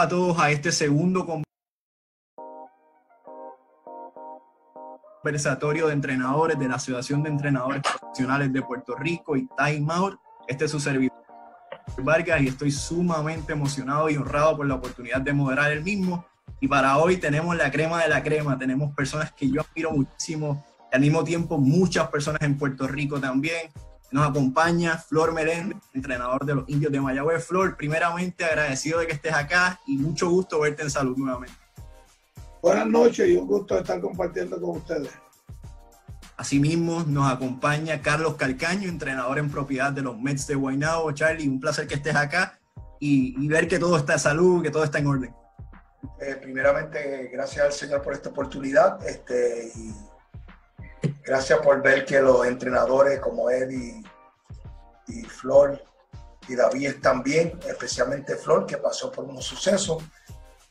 A todos a este segundo conversatorio de entrenadores de la Asociación de Entrenadores Profesionales de Puerto Rico y Time Out. Este es su servidor Vargas y estoy sumamente emocionado y honrado por la oportunidad de moderar el mismo. Y para hoy tenemos la crema de la crema, tenemos personas que yo admiro muchísimo, y al mismo tiempo muchas personas en Puerto Rico también. Nos acompaña Flor Meléndez, entrenador de los indios de Mayagüez. Flor, primeramente agradecido de que estés acá y mucho gusto verte en salud nuevamente. Buenas noches y un gusto estar compartiendo con ustedes. Asimismo, nos acompaña Carlos Calcaño, entrenador en propiedad de los Mets de Guaynabo. Charlie, un placer que estés acá y, ver que todo está en salud, que todo está en orden. Eh, primeramente, gracias al Señor por esta oportunidad. Este, y Gracias por ver que los entrenadores como él y, Flor y David están bien, especialmente Flor, que pasó por unos sucesos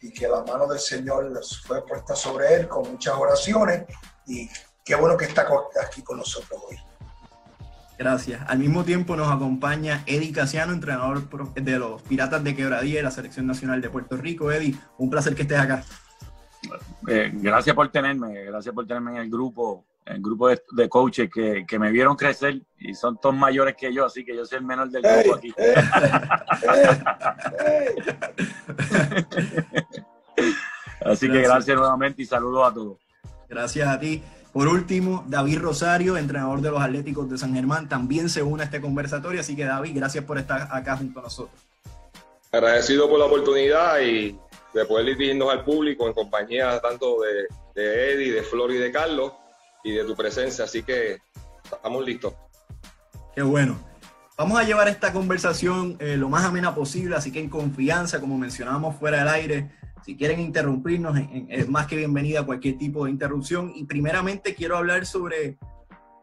y que la mano del Señor fue puesta sobre él con muchas oraciones y qué bueno que está aquí con nosotros hoy. Gracias. Al mismo tiempo nos acompaña Eddie Casiano, entrenador de los Piratas de Quebradía y la Selección Nacional de Puerto Rico. Eddie, un placer que estés acá. Eh, gracias por tenerme, gracias por tenerme en el grupo el grupo de, coaches que, que, me vieron crecer y son todos mayores que yo, así que yo soy el menor del grupo aquí. así que gracias nuevamente y saludos a todos. Gracias a ti. Por último, David Rosario, entrenador de los Atléticos de San Germán, también se une a este conversatorio, así que David, gracias por estar acá junto a nosotros. Agradecido por la oportunidad y de poder dirigirnos al público en compañía tanto de, de Eddie, de Flor y de Carlos y de tu presencia. Así que estamos listos. Qué bueno. Vamos a llevar esta conversación eh, lo más amena posible, así que en confianza, como mencionábamos fuera del aire, si quieren interrumpirnos, es más que bienvenida a cualquier tipo de interrupción. Y primeramente quiero hablar sobre,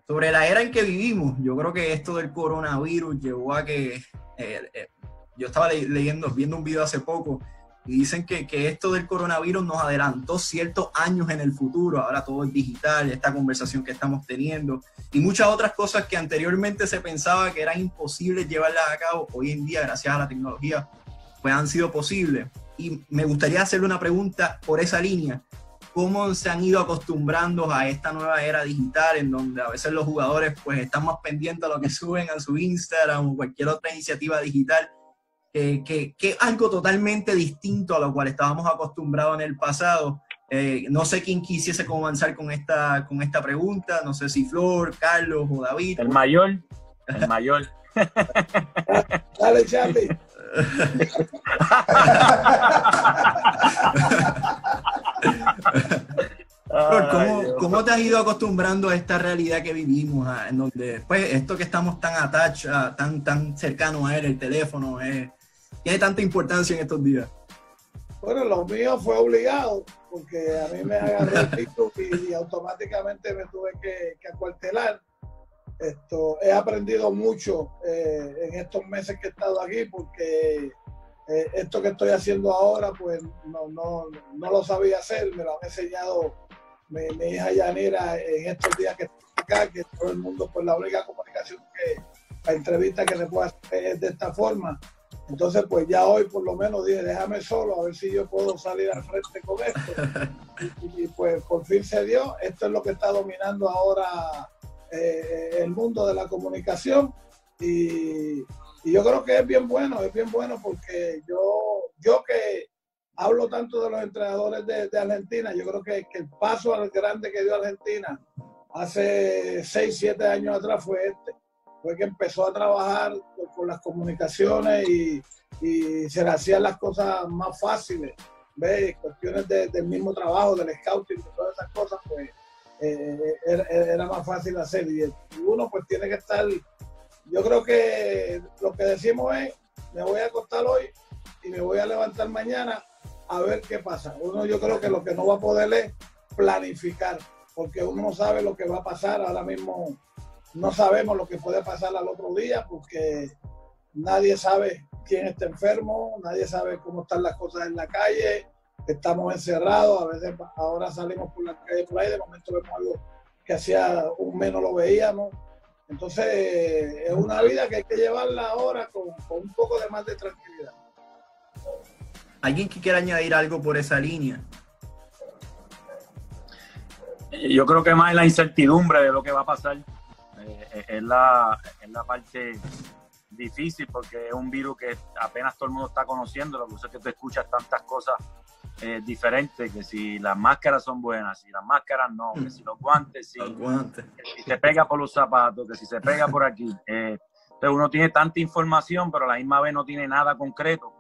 sobre la era en que vivimos. Yo creo que esto del coronavirus llevó a que, eh, eh, yo estaba leyendo, viendo un video hace poco, y dicen que, que, esto del coronavirus nos adelantó ciertos años en el futuro, ahora todo es digital, esta conversación que estamos teniendo y muchas otras cosas que anteriormente se pensaba que era imposible llevarlas a cabo, hoy en día gracias a la tecnología pues han sido posibles. Y me gustaría hacerle una pregunta por esa línea. ¿Cómo se han ido acostumbrando a esta nueva era digital en donde a veces los jugadores pues están más pendientes a lo que suben a su Instagram o cualquier otra iniciativa digital que, que, algo totalmente distinto a lo cual estábamos acostumbrados en el pasado. Eh, no sé quién quisiese comenzar con esta, con esta pregunta, no sé si Flor, Carlos o David. El mayor, el mayor. Dale, Charlie. Flor, ¿cómo, ¿cómo, te has ido acostumbrando a esta realidad que vivimos, en donde pues esto que estamos tan attached, tan, tan cercano a él, el teléfono, es, tiene tanta importancia en estos días? Bueno, lo mío fue obligado, porque a mí me agarró el pico y, automáticamente me tuve que, acuartelar. Esto, he aprendido mucho eh, en estos meses que he estado aquí, porque eh, esto que estoy haciendo ahora, pues no, no, no, lo sabía hacer, me lo han enseñado mi, hija Yanira en estos días que estoy acá, que todo el mundo, pues la única comunicación que, la entrevista que se puede hacer es de esta forma. Entonces, pues ya hoy por lo menos dije, déjame solo, a ver si yo puedo salir al frente con esto. Y, pues por fin se dio. Esto es lo que está dominando ahora eh, el mundo de la comunicación. Y, yo creo que es bien bueno, es bien bueno porque yo, yo que hablo tanto de los entrenadores de, Argentina, yo creo que, que, el paso al grande que dio Argentina hace 6, 7 años atrás fue este fue que empezó a trabajar con las comunicaciones y, se le hacían las cosas más fáciles. ¿Ves? Cuestiones del mismo trabajo, del scouting, de todas esas cosas, pues eh, era, más fácil hacer. Y, uno pues tiene que estar, yo creo que lo que decimos es, me voy a acostar hoy y me voy a levantar mañana a ver qué pasa. Uno yo creo que lo que no va a poder es planificar, porque uno no sabe lo que va a pasar ahora mismo no sabemos lo que puede pasar al otro día porque nadie sabe quién está enfermo, nadie sabe cómo están las cosas en la calle, estamos encerrados, a veces ahora salimos por la calle por ahí, de momento vemos algo que hacía un mes no lo veíamos. Entonces es una vida que hay que llevarla ahora con, un poco de más de tranquilidad. ¿Alguien que quiera añadir algo por esa línea? Yo creo que más es la incertidumbre de lo que va a pasar. Eh, es, la, es la parte difícil porque es un virus que apenas todo el mundo está conociendo. Lo que pasa es que tú escuchas tantas cosas eh, diferentes, que si las máscaras son buenas, si las máscaras no, que si los guantes, si, si se pega por los zapatos, que si se pega por aquí. Eh, entonces uno tiene tanta información, pero a la misma vez no tiene nada concreto.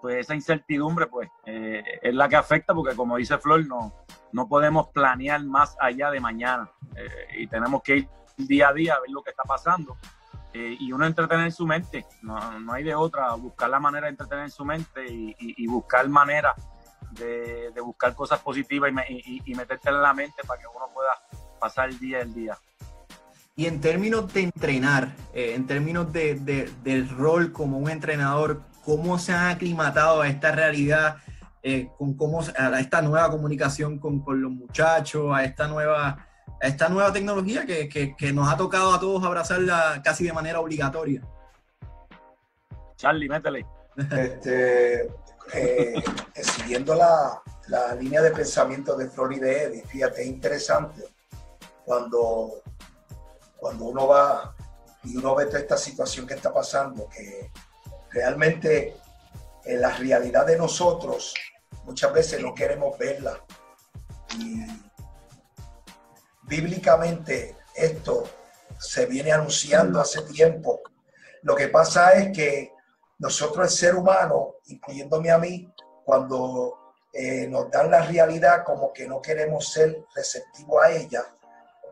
Pues esa incertidumbre pues eh, es la que afecta porque como dice Flor, no, no podemos planear más allá de mañana y tenemos que ir día a día ver lo que está pasando eh, y uno entretener su mente, no, no, hay de otra, buscar la manera de entretener su mente y, y, buscar manera de, de, buscar cosas positivas y, y, meterte en la mente para que uno pueda pasar el día el día. Y en términos de entrenar, eh, en términos de, de, del rol como un entrenador, ¿cómo se han aclimatado a esta realidad, eh, con cómo, a esta nueva comunicación con, con los muchachos, a esta nueva esta nueva tecnología que, nos ha tocado a todos abrazarla casi de manera obligatoria. Charlie, métele. Este, eh, siguiendo la, línea de pensamiento de Flor y de Eddie, fíjate, es interesante cuando, cuando uno va y uno ve toda esta situación que está pasando, que realmente en la realidad de nosotros muchas veces no queremos verla. Y bíblicamente esto se viene anunciando hace tiempo. Lo que pasa es que nosotros, el ser humano, incluyéndome a mí, cuando eh, nos dan la realidad como que no queremos ser receptivos a ella,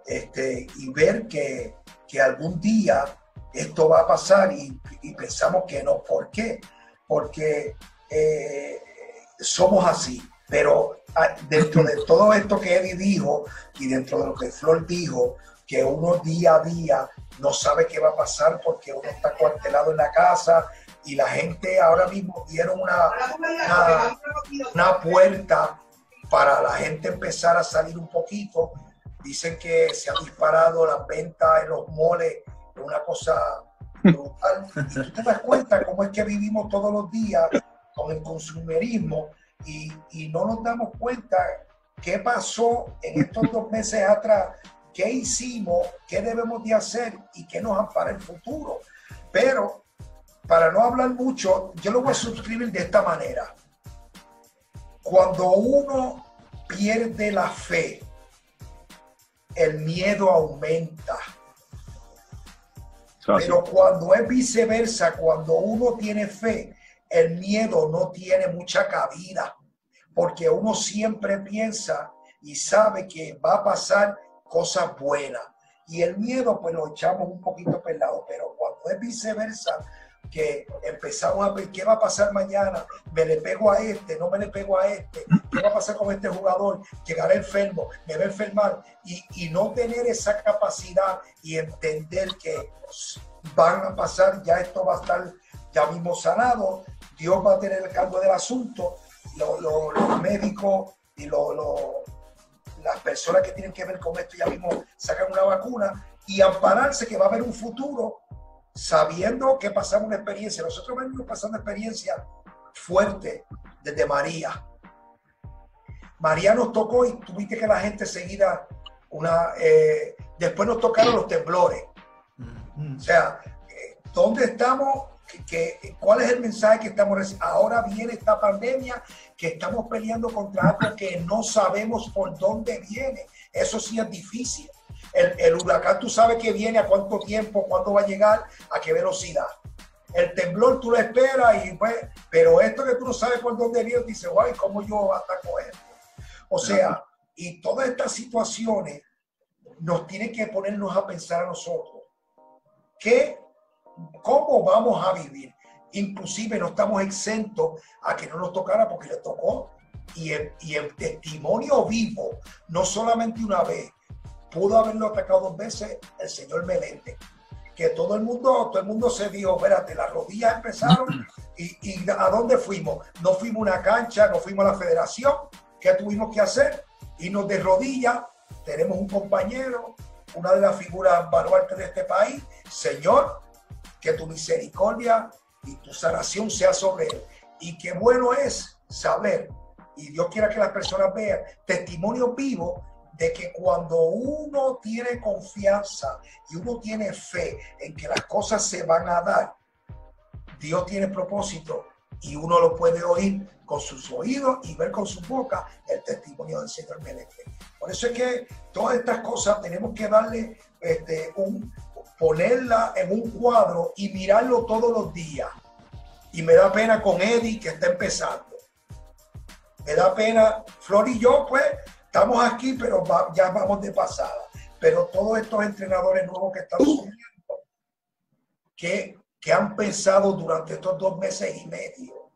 este, y ver que, que algún día esto va a pasar y, pensamos que no. ¿Por qué? Porque eh, somos así. Pero ah, dentro de todo esto que Eddie dijo y dentro de lo que Flor dijo, que uno día a día no sabe qué va a pasar porque uno está cuartelado en la casa y la gente ahora mismo dieron una, una, puerta para la gente empezar a salir un poquito. Dicen que se ha disparado la venta en los moles, una cosa brutal. Y tú te das cuenta cómo es que vivimos todos los días con el consumerismo y, no nos damos cuenta qué pasó en estos dos meses atrás, qué hicimos, qué debemos de hacer y qué nos ampara el futuro. Pero para no hablar mucho, yo lo voy a suscribir de esta manera. Cuando uno pierde la fe, el miedo aumenta. Pero cuando es viceversa, cuando uno tiene fe, el miedo no tiene mucha cabida, porque uno siempre piensa y sabe que va a pasar cosas buenas. Y el miedo, pues lo echamos un poquito pelado, pero cuando es viceversa, que empezamos a ver qué va a pasar mañana, me le pego a este, no me le pego a este, qué va a pasar con este jugador, llegará enfermo, me va a enfermar, y, y no tener esa capacidad y entender que van a pasar, ya esto va a estar ya mismo sanado, Dios va a tener el cargo del asunto, los médicos y las personas que tienen que ver con esto ya mismo sacan una vacuna y ampararse que va a haber un futuro sabiendo que pasamos una experiencia. Nosotros venimos pasando experiencia fuerte desde María. María nos tocó y tuviste que la gente seguida una... Eh, después nos tocaron los temblores. O sea, eh, ¿dónde estamos que, cuál es el mensaje que estamos recibiendo. Ahora viene esta pandemia que estamos peleando contra algo que no sabemos por dónde viene. Eso sí es difícil. El, el huracán tú sabes que viene, a cuánto tiempo, cuándo va a llegar, a qué velocidad. El temblor tú lo esperas, y pues, pero esto que tú no sabes por dónde viene, dice, guay, ¿cómo yo ataco esto? O sea, y todas estas situaciones nos tienen que ponernos a pensar a nosotros. ¿Qué cómo vamos a vivir. Inclusive no estamos exentos a que no nos tocara porque le tocó. Y el, y el testimonio vivo, no solamente una vez, pudo haberlo atacado dos veces el señor Melende. Que todo el mundo, todo el mundo se dijo, espérate, las rodillas empezaron y, y a dónde fuimos. No fuimos a una cancha, no fuimos a la federación. ¿Qué tuvimos que hacer? Irnos de rodillas. Tenemos un compañero, una de las figuras baluartes de este país. Señor, que tu misericordia y tu sanación sea sobre él. Y qué bueno es saber, y Dios quiera que las personas vean, testimonio vivo de que cuando uno tiene confianza y uno tiene fe en que las cosas se van a dar, Dios tiene propósito y uno lo puede oír con sus oídos y ver con su boca el testimonio del Señor Melech. Por eso es que todas estas cosas tenemos que darle este, un, ponerla en un cuadro y mirarlo todos los días. Y me da pena con Eddie que está empezando. Me da pena, Flor y yo, pues, estamos aquí, pero ya vamos de pasada. Pero todos estos entrenadores nuevos que están subiendo, que, que han pensado durante estos dos meses y medio,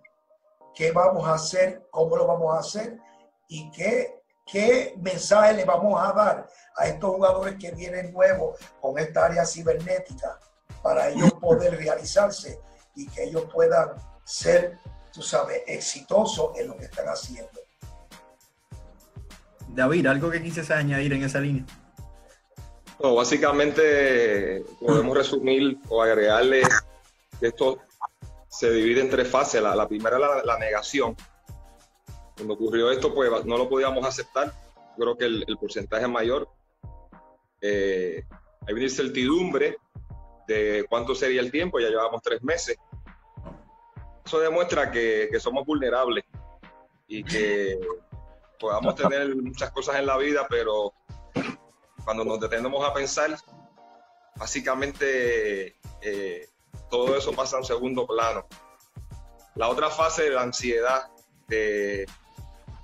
qué vamos a hacer, cómo lo vamos a hacer y qué, qué mensaje le vamos a dar a estos jugadores que vienen nuevos con esta área cibernética para ellos poder realizarse y que ellos puedan ser, tú sabes, exitosos en lo que están haciendo. David, ¿algo que quisieras añadir en esa línea? No, básicamente podemos resumir o agregarle que esto se divide en tres fases. La, primera es la, negación. Cuando ocurrió esto, pues no lo podíamos aceptar. Creo que el, el porcentaje mayor eh, hay una incertidumbre de cuánto sería el tiempo, ya llevamos tres meses. Eso demuestra que, somos vulnerables y que podamos tener muchas cosas en la vida, pero cuando nos detenemos a pensar, básicamente eh, todo eso pasa en segundo plano. La otra fase de la ansiedad, de,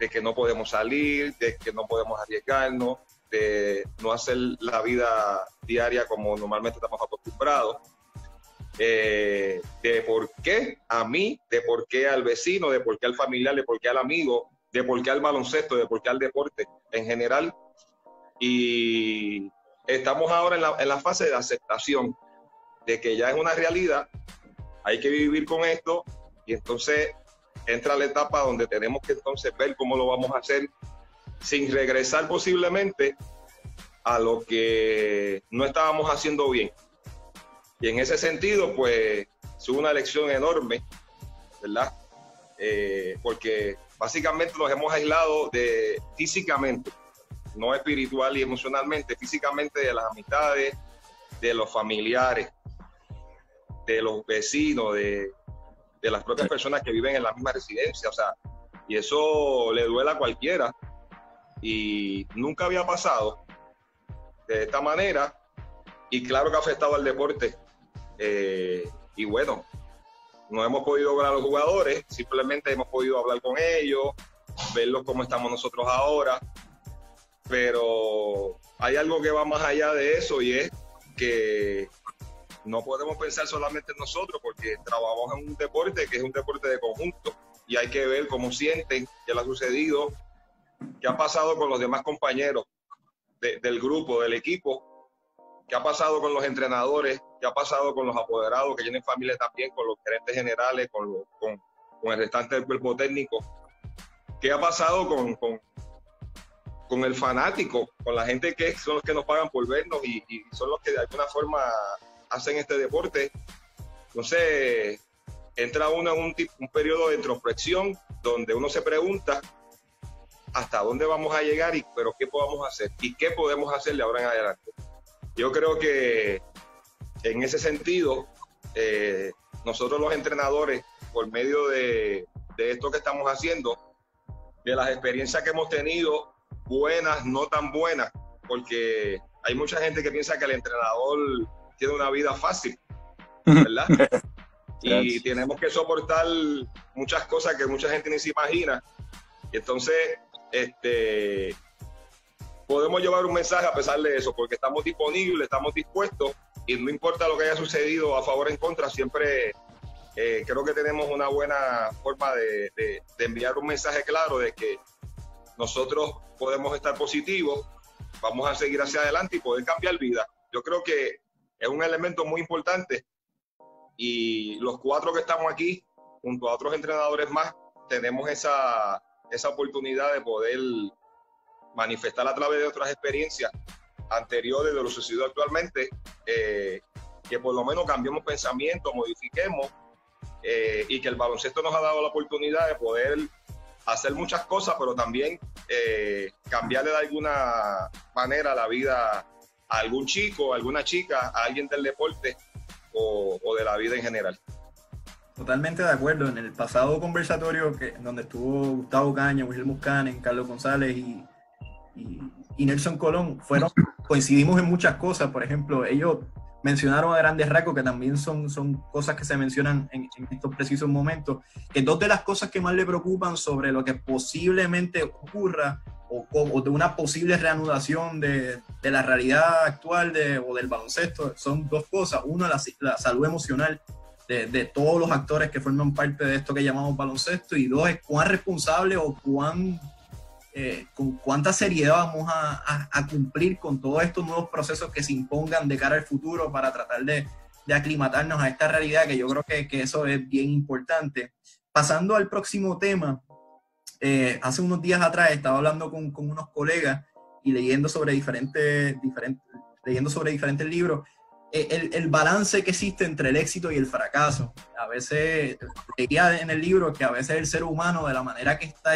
de, que no podemos salir, de que no podemos arriesgarnos, de no hacer la vida diaria como normalmente estamos acostumbrados, eh, de por qué a mí, de por qué al vecino, de por qué al familiar, de por qué al amigo, de por qué al baloncesto, de por qué al deporte en general. Y estamos ahora en la, en la fase de aceptación de que ya es una realidad, hay que vivir con esto y entonces entra la etapa donde tenemos que entonces ver cómo lo vamos a hacer sin regresar posiblemente a lo que no estábamos haciendo bien. Y en ese sentido, pues, es una elección enorme, ¿verdad? Eh, porque básicamente nos hemos aislado de físicamente, no espiritual y emocionalmente, físicamente de las amistades, de los familiares, de los vecinos, de, de las propias personas que viven en la misma residencia, o sea, y eso le duele a cualquiera, y nunca había pasado de esta manera y claro que ha afectado al deporte. Eh, y bueno, no hemos podido ver a los jugadores, simplemente hemos podido hablar con ellos, verlos cómo estamos nosotros ahora, pero hay algo que va más allá de eso y es que no podemos pensar solamente en nosotros porque trabajamos en un deporte que es un deporte de conjunto y hay que ver cómo sienten, qué le ha sucedido, ¿Qué ha pasado con los demás compañeros del grupo, del equipo? ¿Qué ha pasado con los entrenadores? ¿Qué ha pasado con los apoderados que tienen familia también, con los gerentes generales, con, con, el restante del cuerpo técnico? ¿Qué ha pasado con, con, con, el fanático, con la gente que son los que nos pagan por vernos y, son los que de alguna forma hacen este deporte? Entonces, entra uno en un, un periodo de introspección donde uno se pregunta hasta dónde vamos a llegar y pero qué podemos hacer y qué podemos hacer de ahora en adelante. Yo creo que en ese sentido, eh, nosotros los entrenadores, por medio de, de esto que estamos haciendo, de las experiencias que hemos tenido, buenas, no tan buenas, porque hay mucha gente que piensa que el entrenador tiene una vida fácil, ¿verdad? y tenemos que soportar muchas cosas que mucha gente ni se imagina. Y entonces este, podemos llevar un mensaje a pesar de eso, porque estamos disponibles, estamos dispuestos y no importa lo que haya sucedido a favor o en contra, siempre eh, creo que tenemos una buena forma de, enviar un mensaje claro de que nosotros podemos estar positivos, vamos a seguir hacia adelante y poder cambiar vida. Yo creo que es un elemento muy importante. Y los cuatro que estamos aquí, junto a otros entrenadores más, tenemos esa, esa oportunidad de poder manifestar a través de otras experiencias anteriores de lo sucedido actualmente, eh, que por lo menos cambiemos pensamiento, modifiquemos eh, y que el baloncesto nos ha dado la oportunidad de poder hacer muchas cosas, pero también eh, cambiarle de alguna manera la vida a algún chico, a alguna chica, a alguien del deporte o, de la vida en general. Totalmente de acuerdo. En el pasado conversatorio que, donde estuvo Gustavo Caña, Wilhelm Muscanen, Carlos González y, y Nelson Colón, fueron, coincidimos en muchas cosas. Por ejemplo, ellos mencionaron a grandes rasgos, que también son, son cosas que se mencionan en, estos precisos momentos, que dos de las cosas que más le preocupan sobre lo que posiblemente ocurra o, de una posible reanudación de, de la realidad actual de, o del baloncesto son dos cosas. Uno, la, la salud emocional de, de, todos los actores que forman parte de esto que llamamos baloncesto y dos, es cuán responsable o cuán eh, con cuánta seriedad vamos a, cumplir con todos estos nuevos procesos que se impongan de cara al futuro para tratar de, aclimatarnos a esta realidad, que yo creo que, eso es bien importante. Pasando al próximo tema, eh, hace unos días atrás estaba hablando con, unos colegas y leyendo sobre diferentes, diferentes, leyendo sobre diferentes libros, eh, el, el, balance que existe entre el éxito y el fracaso. A veces, leía en el libro que a veces el ser humano, de la manera que está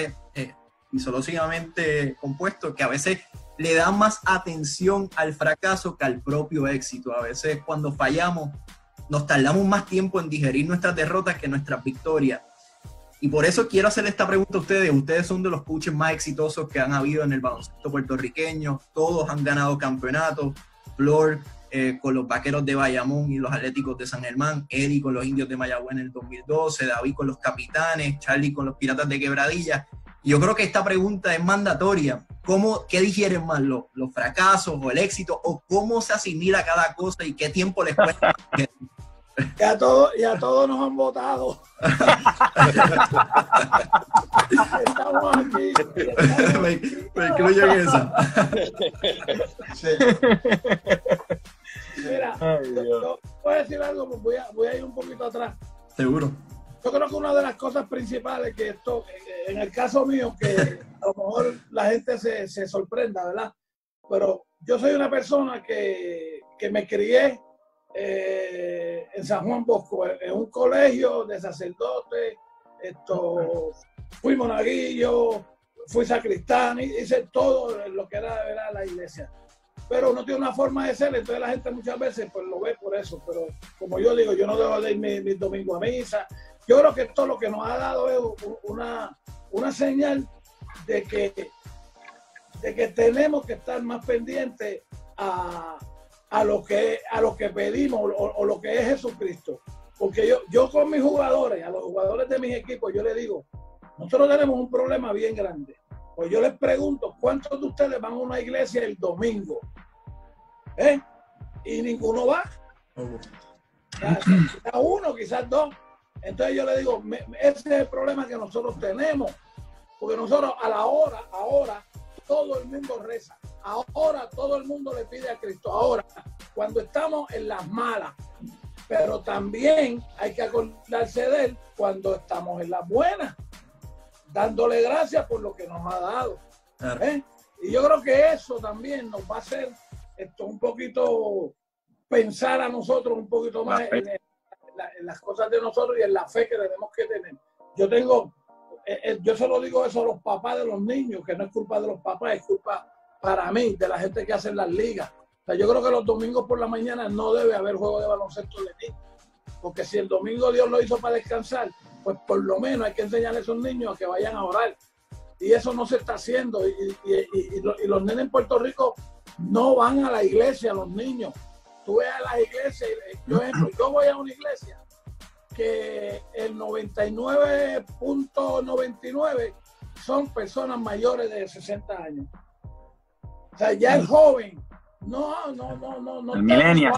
fisiológicamente compuesto que a veces le da más atención al fracaso que al propio éxito. A veces cuando fallamos nos tardamos más tiempo en digerir nuestras derrotas que nuestras victorias. Y por eso quiero hacer esta pregunta a ustedes. Ustedes son de los coaches más exitosos que han habido en el baloncesto puertorriqueño. Todos han ganado campeonatos. Flor eh, con los Vaqueros de Bayamón y los Atléticos de San Germán. Eddie con los Indios de Mayagüez en el 2012. David con los Capitanes. Charlie con los Piratas de Quebradilla. Yo creo que esta pregunta es mandatoria. ¿Cómo, ¿Qué digieren más, los, los fracasos o el éxito? ¿O cómo se asimila cada cosa y qué tiempo les cuesta? Ya todos, ya todos nos han votado. estamos aquí. me, me incluyo en eso. Mira, yo, voy a decir algo, pues voy a, voy a ir un poquito atrás. Seguro. Yo creo que una de las cosas principales que esto, en el caso mío, que a lo mejor la gente se, se sorprenda, ¿verdad? Pero yo soy una persona que, que me crié eh, en San Juan Bosco, en un colegio de sacerdotes, esto, fui monaguillo, fui sacristán, hice todo lo que era, la iglesia. Pero no tiene una forma de ser, entonces la gente muchas veces pues lo ve por eso. Pero como yo digo, yo no debo de ir mi, mi domingo a misa, yo creo que esto lo que nos ha dado es una, una señal de que, de que tenemos que estar más pendientes a, lo, que, a lo que pedimos o, lo que es Jesucristo. Porque yo, yo con mis jugadores, a los jugadores de mis equipos, yo les digo, nosotros tenemos un problema bien grande. Pues yo les pregunto, ¿cuántos de ustedes van a una iglesia el domingo? ¿Eh? Y ninguno va. Quizás uno, quizás dos. Entonces yo le digo, ese es el problema que nosotros tenemos, porque nosotros a la hora, ahora, todo el mundo reza, ahora todo el mundo le pide a Cristo, ahora, cuando estamos en las malas, pero también hay que acordarse de él cuando estamos en las buenas, dándole gracias por lo que nos ha dado. ¿eh? Y yo creo que eso también nos va a hacer esto un poquito pensar a nosotros un poquito más en, en las cosas de nosotros y en la fe que tenemos que tener. Yo tengo, eh, eh, yo se lo digo eso a los papás de los niños, que no es culpa de los papás, es culpa para mí, de la gente que hace las ligas. O sea, yo creo que los domingos por la mañana no debe haber juego de baloncesto de niños. Porque si el domingo Dios lo hizo para descansar, pues por lo menos hay que enseñarle a esos niños a que vayan a orar. Y eso no se está haciendo. Y, y, los nenes en Puerto Rico no van a la iglesia, los niños tú ves a las iglesias, yo, yo voy a una iglesia que el 99.99 son personas mayores de 60 años. O sea, ya el joven, no, no, no, no, no. El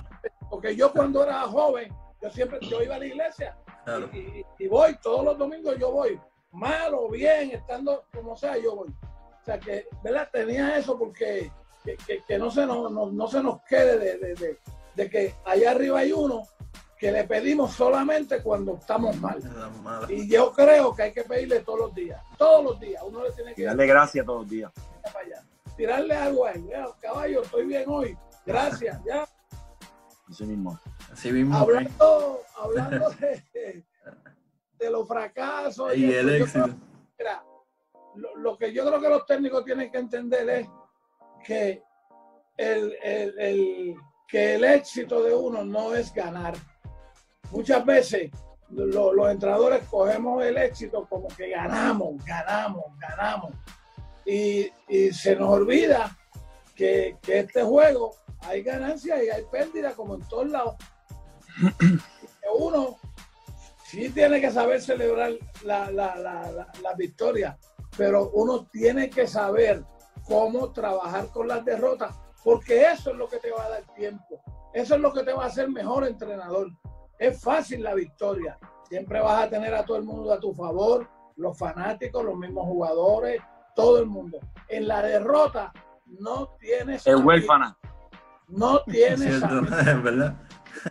Porque yo cuando era joven, yo siempre, yo iba a la iglesia y, voy, todos los domingos yo voy, mal o bien, estando como sea, yo voy. O sea que, ¿verdad? Tenía eso porque que, no, se nos, no, se nos quede de, de que allá arriba hay uno que le pedimos solamente cuando estamos mal. Y yo creo que hay que pedirle todos los días. Todos los días. Uno le tiene que darle gracias todos los días. Tirarle algo a él. Caballo, estoy bien hoy. Gracias. Ya. Así mismo. Así mismo. Hablando, hablando de, de, los fracasos y, el éxito. mira, que yo creo que los técnicos tienen que entender es que el, que el éxito de uno no es ganar. Muchas veces los entrenadores cogemos el éxito como que ganamos, ganamos, ganamos. Y, se nos olvida que, que, este juego hay ganancias y hay pérdidas como en todos lados. Uno sí tiene que saber celebrar la, la, la, victoria, pero uno tiene que saber cómo trabajar con las derrotas, porque eso es lo que te va a dar tiempo, eso es lo que te va a hacer mejor entrenador. Es fácil la victoria, siempre vas a tener a todo el mundo a tu favor, los fanáticos, los mismos jugadores, todo el mundo. En la derrota no tienes... El huérfana. No tienes... ¿verdad?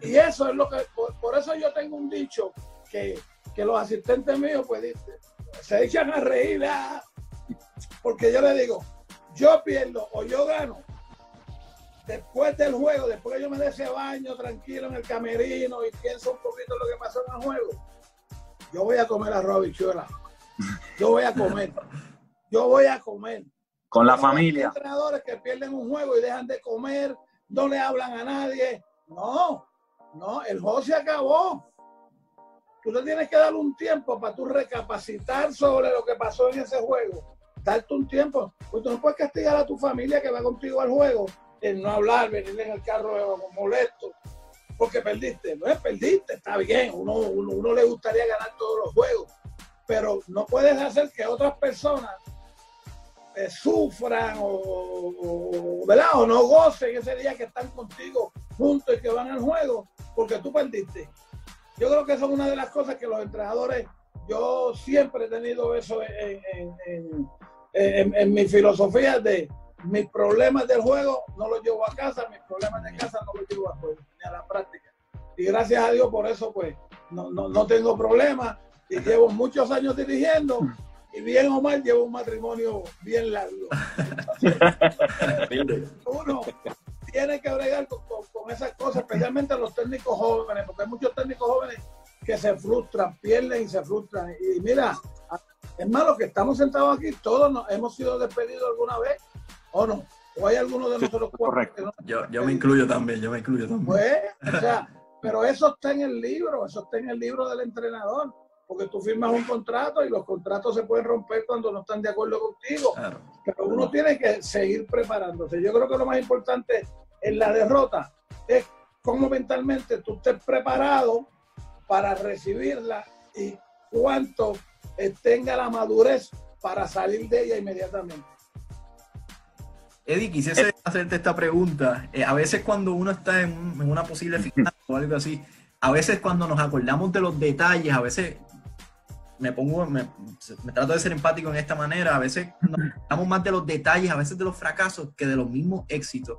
Y eso es lo que... por eso yo tengo un dicho que, los asistentes míos pues se echan a reír, ah, porque yo le digo, yo pierdo o yo gano. Después del juego, después que yo me dé ese baño tranquilo en el camerino y pienso un poquito lo que pasó en el juego, yo voy a comer arroz bichuela. Yo voy a comer. Yo voy a comer. Con la familia. Hay entrenadores que pierden un juego y dejan de comer, no le hablan a nadie. No, no, el juego se acabó tú le tienes que dar un tiempo para tú recapacitar sobre lo que pasó en ese juego. Darte un tiempo. Pues tú no puedes castigar a tu familia que va contigo al juego, en no hablar, venir en el carro molesto, porque perdiste. No es perdiste, está bien. Uno, uno, le gustaría ganar todos los juegos, pero no puedes hacer que otras personas eh, sufran o, o no gocen ese día que están contigo juntos y que van al juego porque tú perdiste. Yo creo que eso es una de las cosas que los entrenadores, yo siempre he tenido eso en, mi filosofía de mis problemas del juego no los llevo a casa, mis problemas de casa no los llevo a juego, ni a la práctica. Y gracias a Dios por eso, pues, no, no tengo problemas y llevo muchos años dirigiendo y bien o mal llevo un matrimonio bien largo. Uno, tiene que bregar con, esas cosas, especialmente los técnicos jóvenes, porque hay muchos técnicos jóvenes que se frustran, pierden y se frustran. Y mira, es malo que estamos sentados aquí, todos nos, hemos sido despedidos alguna vez, ¿o no? ¿O hay alguno de nosotros Correcto. yo, yo me incluyo también, yo me incluyo también. Pues, o sea, pero eso está en el libro, eso está en el libro del entrenador porque tú firmas un contrato y los contratos se pueden romper cuando no están de acuerdo contigo. Pero uno tiene que seguir preparándose. Yo creo que lo más importante en la derrota es cómo mentalmente tú estés preparado para recibirla y cuánto tenga la madurez para salir de ella inmediatamente. Eddie, quisiese hacerte esta pregunta. Eh, a veces cuando uno está en, una posible final o algo así, a veces cuando nos acordamos de los detalles, a veces me pongo, me, trato de ser empático en esta manera, a veces nos acordamos más de los detalles, a veces de los fracasos que de los mismos éxitos.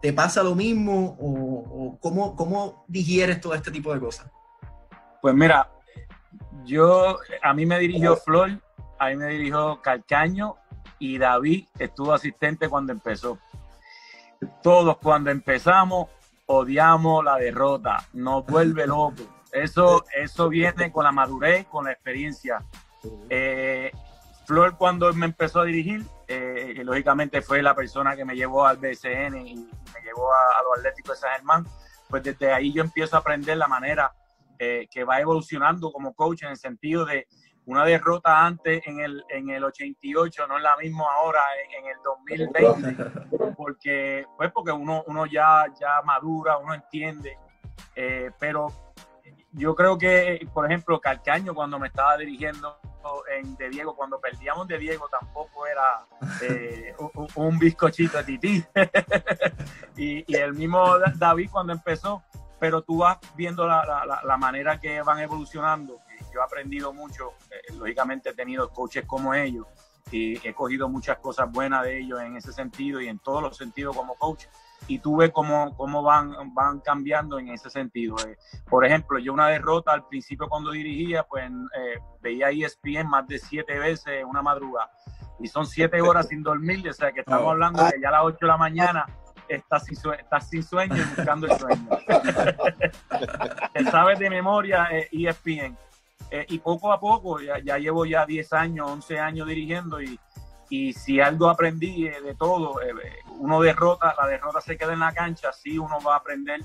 ¿Te pasa lo mismo o, cómo, cómo, digieres todo este tipo de cosas? Pues mira, yo, a mí me dirigió Flor, a mí me dirigió Calcaño y David estuvo asistente cuando empezó. Todos cuando empezamos odiamos la derrota, nos vuelve loco. Eso, eso viene con la madurez, con la experiencia. Eh, Flor cuando me empezó a dirigir, eh, lógicamente fue la persona que me llevó al BSN y me llevó a, los Atléticos de San Germán, pues desde ahí yo empiezo a aprender la manera eh, que va evolucionando como coach en el sentido de una derrota antes en el, en el 88 no es la misma ahora en, el 2020, porque, pues porque uno, uno ya, ya madura, uno entiende, eh, pero yo creo que, por ejemplo, Calcaño cuando me estaba dirigiendo en De Diego, cuando perdíamos de Diego tampoco era eh, un, bizcochito de tití. y, el mismo David cuando empezó, pero tú vas viendo la, manera que van evolucionando. Yo he aprendido mucho, eh, lógicamente he tenido coaches como ellos y he cogido muchas cosas buenas de ellos en ese sentido y en todos los sentidos como coach y tú ves cómo, cómo van, van cambiando en ese sentido. Eh, por ejemplo, yo una derrota al principio cuando dirigía, pues eh, veía ESPN más de siete veces una madrugada. Y son siete horas sin dormir, o sea que estamos hablando de que ya a las ocho de la mañana estás sin, estás sin sueño y buscando el sueño. sabes de memoria ESPN. Eh, y poco a poco, ya, llevo ya 10 años, 11 años dirigiendo y y si algo aprendí de todo, uno derrota, la derrota se queda en la cancha, sí uno va a aprender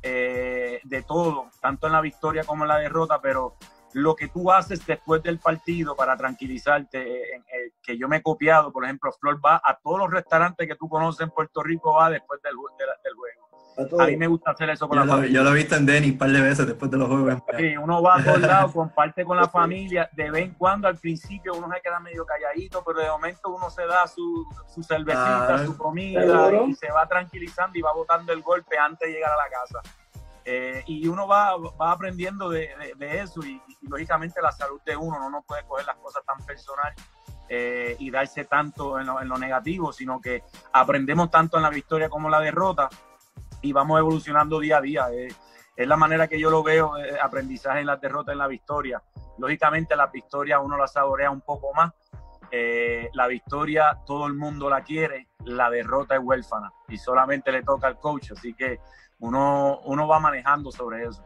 de todo, tanto en la victoria como en la derrota, pero lo que tú haces después del partido para tranquilizarte, eh, eh, que yo me he copiado, por ejemplo, Flor va a todos los restaurantes que tú conoces en Puerto Rico, va después del, del juego. A, mí me gusta hacer eso con yo la familia. Yo lo he visto en Denis un par de veces después de los juegos. Sí, uno va a todos lados, comparte con la familia. De vez en cuando, al principio, uno se queda medio calladito, pero de momento uno se da su, su cervecita, ah, su comida y se va tranquilizando y va botando el golpe antes de llegar a la casa. Eh, y uno va, va aprendiendo de, eso y, lógicamente la salud de uno no, puede coger las cosas tan personal eh, y darse tanto en lo, en negativo, sino que aprendemos tanto en la victoria como en la derrota y vamos evolucionando día a día. Eh, es la manera que yo lo veo, aprendizaje en la derrota, en la victoria. Lógicamente la victoria uno la saborea un poco más. la victoria todo el mundo la quiere, la derrota es huérfana y solamente le toca al coach. Así que uno, uno va manejando sobre eso.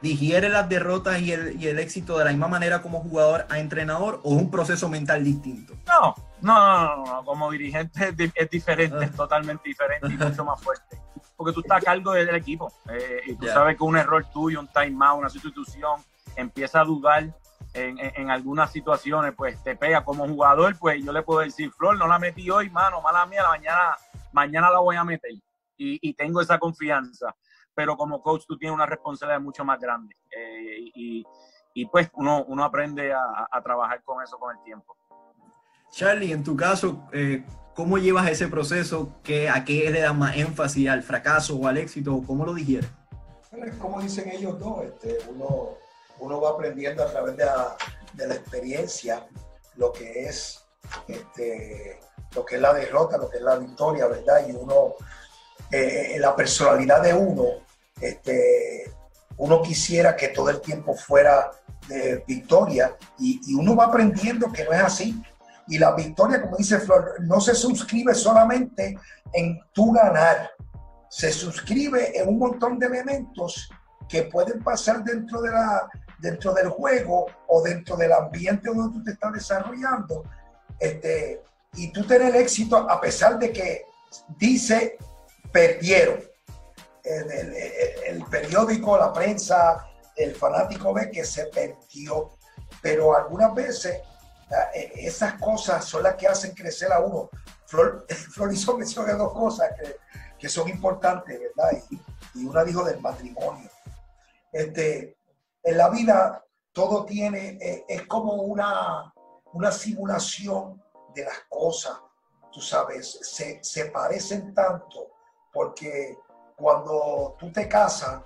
¿Digiere las derrotas y el, y el éxito de la misma manera como jugador a entrenador o es un proceso mental distinto? No, no, no, no, como dirigente es, diferente, es ah. totalmente diferente y mucho más fuerte. Porque tú estás a cargo del equipo eh, y tú sabes que un error tuyo, un timeout, una sustitución, empieza a dudar en, en, algunas situaciones, pues te pega como jugador, pues yo le puedo decir, Flor, no la metí hoy, mano, mala mía, la mañana, mañana la voy a meter y, tengo esa confianza. Pero como coach tú tienes una responsabilidad mucho más grande eh, y, y, pues uno, uno aprende a, a, trabajar con eso con el tiempo. Charlie, en tu caso, eh, ¿cómo llevas ese proceso? ¿Qué, ¿A qué le das más énfasis? ¿Al fracaso o al éxito? ¿Cómo lo digieres? como dicen ellos dos, este, uno, uno va aprendiendo a través de la, de la experiencia lo que es este, lo que es la derrota, lo que es la victoria, ¿verdad? Y uno eh, la personalidad de uno, este, uno quisiera que todo el tiempo fuera de victoria y, uno va aprendiendo que no es así. Y la victoria, como dice Flor, no se suscribe solamente en tu ganar, se suscribe en un montón de elementos que pueden pasar dentro, de la, dentro del juego o dentro del ambiente donde tú te estás desarrollando. Este, y tú tener éxito a pesar de que dice perdieron. El, periódico, la prensa, el fanático ve que se perdió, pero algunas veces eh, esas cosas son las que hacen crecer a uno. Flor, Flor hizo dos cosas que, que son importantes, ¿verdad? Y, y, una dijo del matrimonio. Este, en la vida todo tiene, eh, es como una, una simulación de las cosas, tú sabes, se, se parecen tanto porque cuando tú te casas,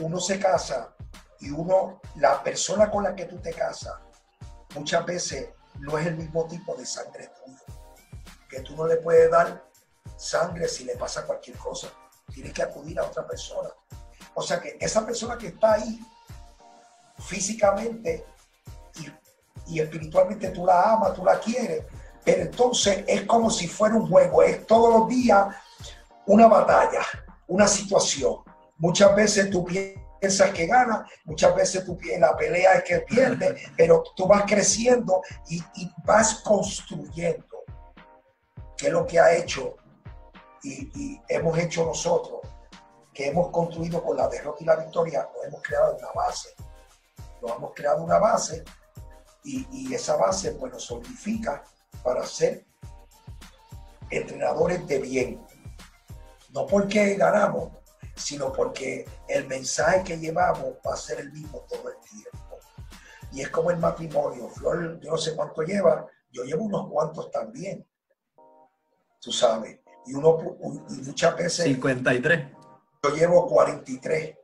uno se casa y uno, la persona con la que tú te casas, muchas veces no es el mismo tipo de sangre tuyo. Que tú no le puedes dar sangre si le pasa cualquier cosa. Tienes que acudir a otra persona. O sea que esa persona que está ahí físicamente y, y espiritualmente tú la amas, tú la quieres, pero entonces es como si fuera un juego, es todos los días una batalla, una situación. Muchas veces tú piensas que gana, muchas veces tú la pelea es que pierde, pero tú vas creciendo y, vas construyendo, que es lo que ha hecho y, hemos hecho nosotros, que hemos construido con la derrota y la victoria, hemos creado una base. Nos hemos creado una base y, y esa base pues nos solidifica para ser entrenadores de bien, no porque ganamos, sino porque el mensaje que llevamos va a ser el mismo todo el tiempo. Y es como el matrimonio. Flor, yo no sé cuánto lleva, yo llevo unos cuantos también. Tú sabes. Y uno y muchas veces. 53. Yo llevo 43.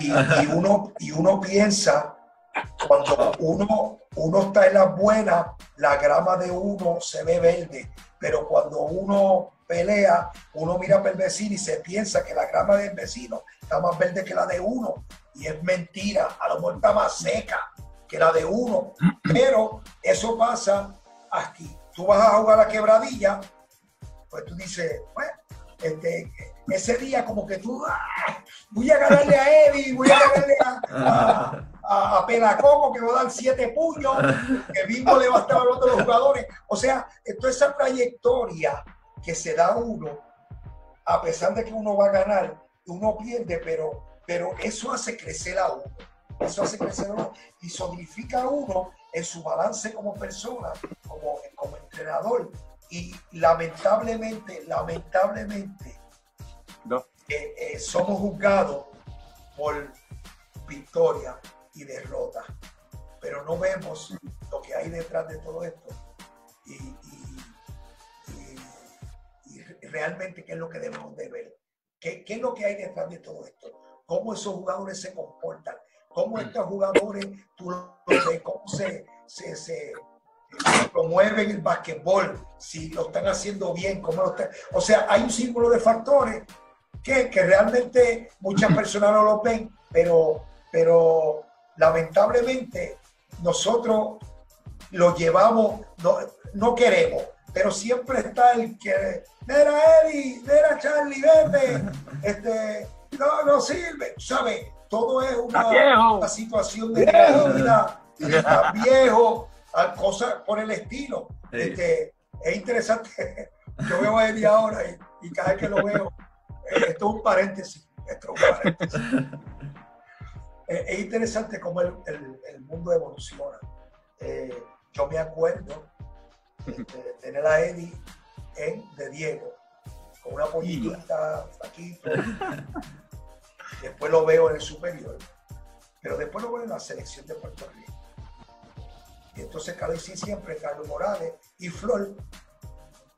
Y, y, uno, y uno piensa, cuando uno, uno está en la buena, la grama de uno se ve verde. Pero cuando uno pelea, uno mira para el vecino y se piensa que la grama del vecino está más verde que la de uno. Y es mentira, a lo mejor está más seca que la de uno. Pero eso pasa aquí. Tú vas a jugar a la quebradilla, pues tú dices, bueno, este, ese día como que tú, ah, voy a ganarle a Eddie, voy a ganarle a, a, a Pelacoco que va a dar siete puños, que mismo le va a estar hablando a los jugadores. O sea, toda esa trayectoria que se da uno, a pesar de que uno va a ganar, uno pierde, pero, pero eso hace crecer a uno. Eso hace crecer a uno y solidifica a uno en su balance como persona, como, como entrenador. Y lamentablemente, lamentablemente, eh, eh, somos juzgados por victoria y derrota, pero no vemos lo que hay detrás de todo esto. Y, realmente qué es lo que debemos de ver, ¿Qué, qué es lo que hay detrás de todo esto, cómo esos jugadores se comportan, cómo estos jugadores, tú cómo se, se, se, promueven el basquetbol, si lo están haciendo bien, cómo lo están... O sea, hay un círculo de factores que, que realmente muchas personas no lo ven, pero, pero lamentablemente nosotros lo llevamos, no, no queremos, pero siempre está el que, mira Eddie, mira Charlie, vete, este, no, no sirve, ¿sabes? Todo es una, situación de vida, está viejo, cosas por el estilo. Este, es interesante, yo veo a Eddie ahora y, cada vez que lo veo, esto es un paréntesis, esto es un paréntesis. Es interesante cómo el, mundo evoluciona. Eh, yo me acuerdo de, tener a Eddie en De Diego, con una pollita, flaquito. después lo veo en el superior, pero después lo veo en la selección de Puerto Rico. Y entonces sí siempre, Carlos Morales y Flor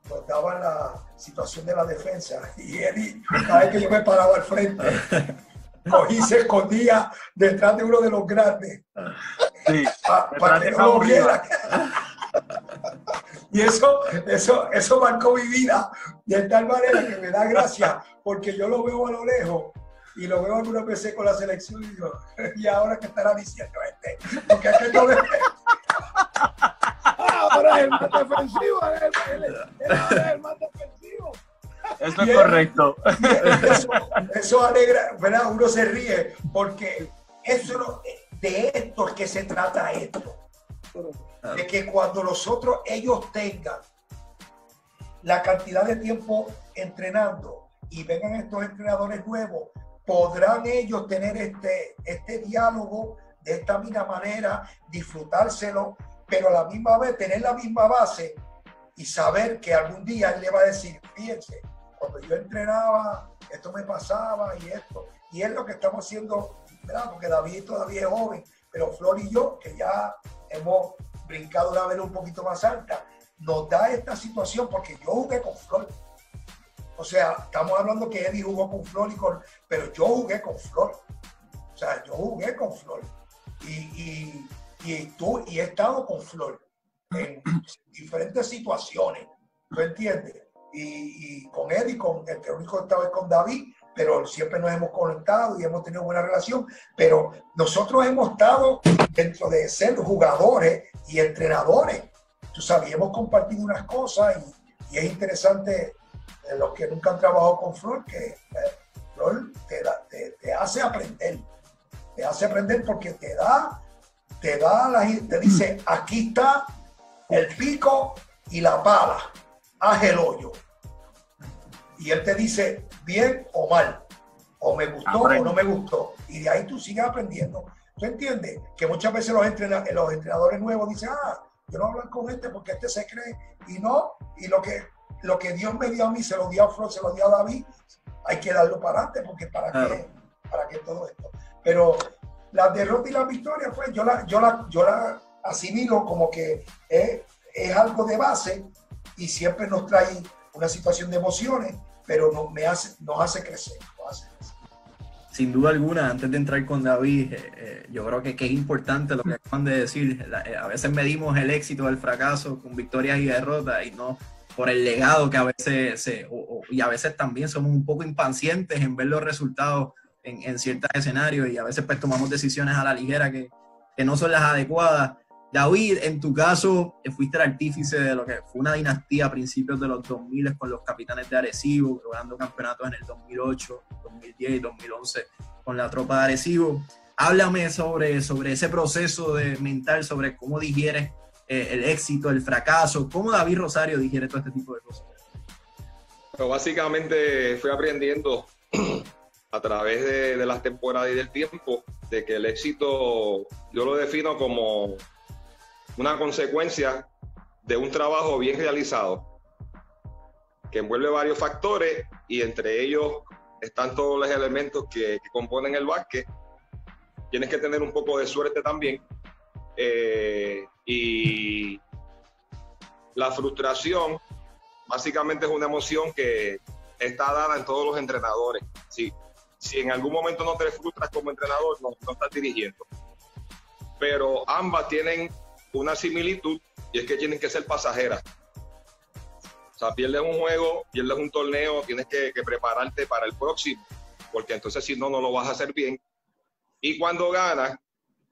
nos daban la situación de la defensa. Y Eddie, cada vez que yo me paraba al frente, y se escondía detrás de uno de los grandes. Sí, para que no lo viera. Y eso, eso, eso marcó mi vida de tal manera que me da gracia, porque yo lo veo a lo lejos y lo veo algunas veces con la selección y digo, ¿y ahora qué estará diciendo este? Porque aquel no ve. Ahora es el más defensivo, es el, el más defensivo. Eso es correcto. Eso, alegra, ¿verdad? Uno se ríe porque eso de esto es que se trata esto. De que cuando nosotros, ellos tengan la cantidad de tiempo entrenando y vengan estos entrenadores nuevos, podrán ellos tener este, este diálogo de esta misma manera, disfrutárselo, pero a la misma vez tener la misma base y saber que algún día él le va a decir, fíjense, cuando yo entrenaba, esto me pasaba y esto. Y es lo que estamos haciendo, ¿verdad? Porque David todavía es joven, pero Flor y yo, que ya hemos brincado una vez un poquito más alta, nos da esta situación porque yo jugué con Flor. O sea, estamos hablando que Eddie jugó con Flor y con, pero yo jugué con Flor. O sea, yo jugué con Flor. Y, y, y, tú, y he estado con Flor en diferentes situaciones. ¿Tú entiendes? Y, con él y con el que único estaba es con David, pero siempre nos hemos conectado y hemos tenido buena relación. Pero nosotros hemos estado dentro de ser jugadores y entrenadores. Tú sabes, hemos compartido unas cosas y, es interesante eh, los que nunca han trabajado con Flor, que eh, Flor te, te, hace aprender. Te hace aprender porque te da, te da la, te dice, aquí está el pico y la pala haz el hoyo. Y él te dice bien o mal, o me gustó o no me gustó. Y de ahí tú sigues aprendiendo. ¿Tú entiendes? Que muchas veces los, los entrenadores nuevos dicen, ah, yo no hablo con este porque este se cree. Y no, y lo que, lo que Dios me dio a mí, se lo dio a Flor, se lo dio a David, hay que darlo para adelante porque para qué, para qué todo esto. Pero la derrota y la victoria, pues yo la, yo la, yo la asimilo como que es, es algo de base y siempre nos trae una situación de emociones, pero nos, me hace, nos hace crecer. Sin duda alguna, antes de entrar con David, eh, eh, yo creo que, que, es importante lo que acaban de decir. Eh, a veces medimos el éxito o el fracaso con victorias y derrotas y no por el legado que a veces se, y a veces también somos un poco impacientes en ver los resultados en, en ciertos escenarios y a veces pues tomamos decisiones a la ligera que, que no son las adecuadas David, en tu caso, eh, fuiste el artífice de lo que fue una dinastía a principios de los 2000 con los capitanes de Arecibo, logrando campeonatos en el 2008, 2010 y 2011 con la tropa de Arecibo. háblame sobre, sobre ese proceso de mental, sobre cómo digieres eh, el éxito, el fracaso, cómo David Rosario digiere todo este tipo de cosas. Básicamente fui aprendiendo a través de, las temporadas y del tiempo de que el éxito yo lo defino como una consecuencia de un trabajo bien realizado que envuelve varios factores y entre ellos están todos los elementos que, componen el básquet. Tienes que tener un poco de suerte también. Eh, y la frustración básicamente es una emoción que está dada en todos los entrenadores. Sí, si en algún momento no te frustras como entrenador, no, no estás dirigiendo. Pero ambas tienen una similitud y es que tienen que ser pasajeras. O sea, pierdes un juego, pierdes un torneo, tienes que, prepararte para el próximo, porque entonces si no, no lo vas a hacer bien. Y cuando ganas,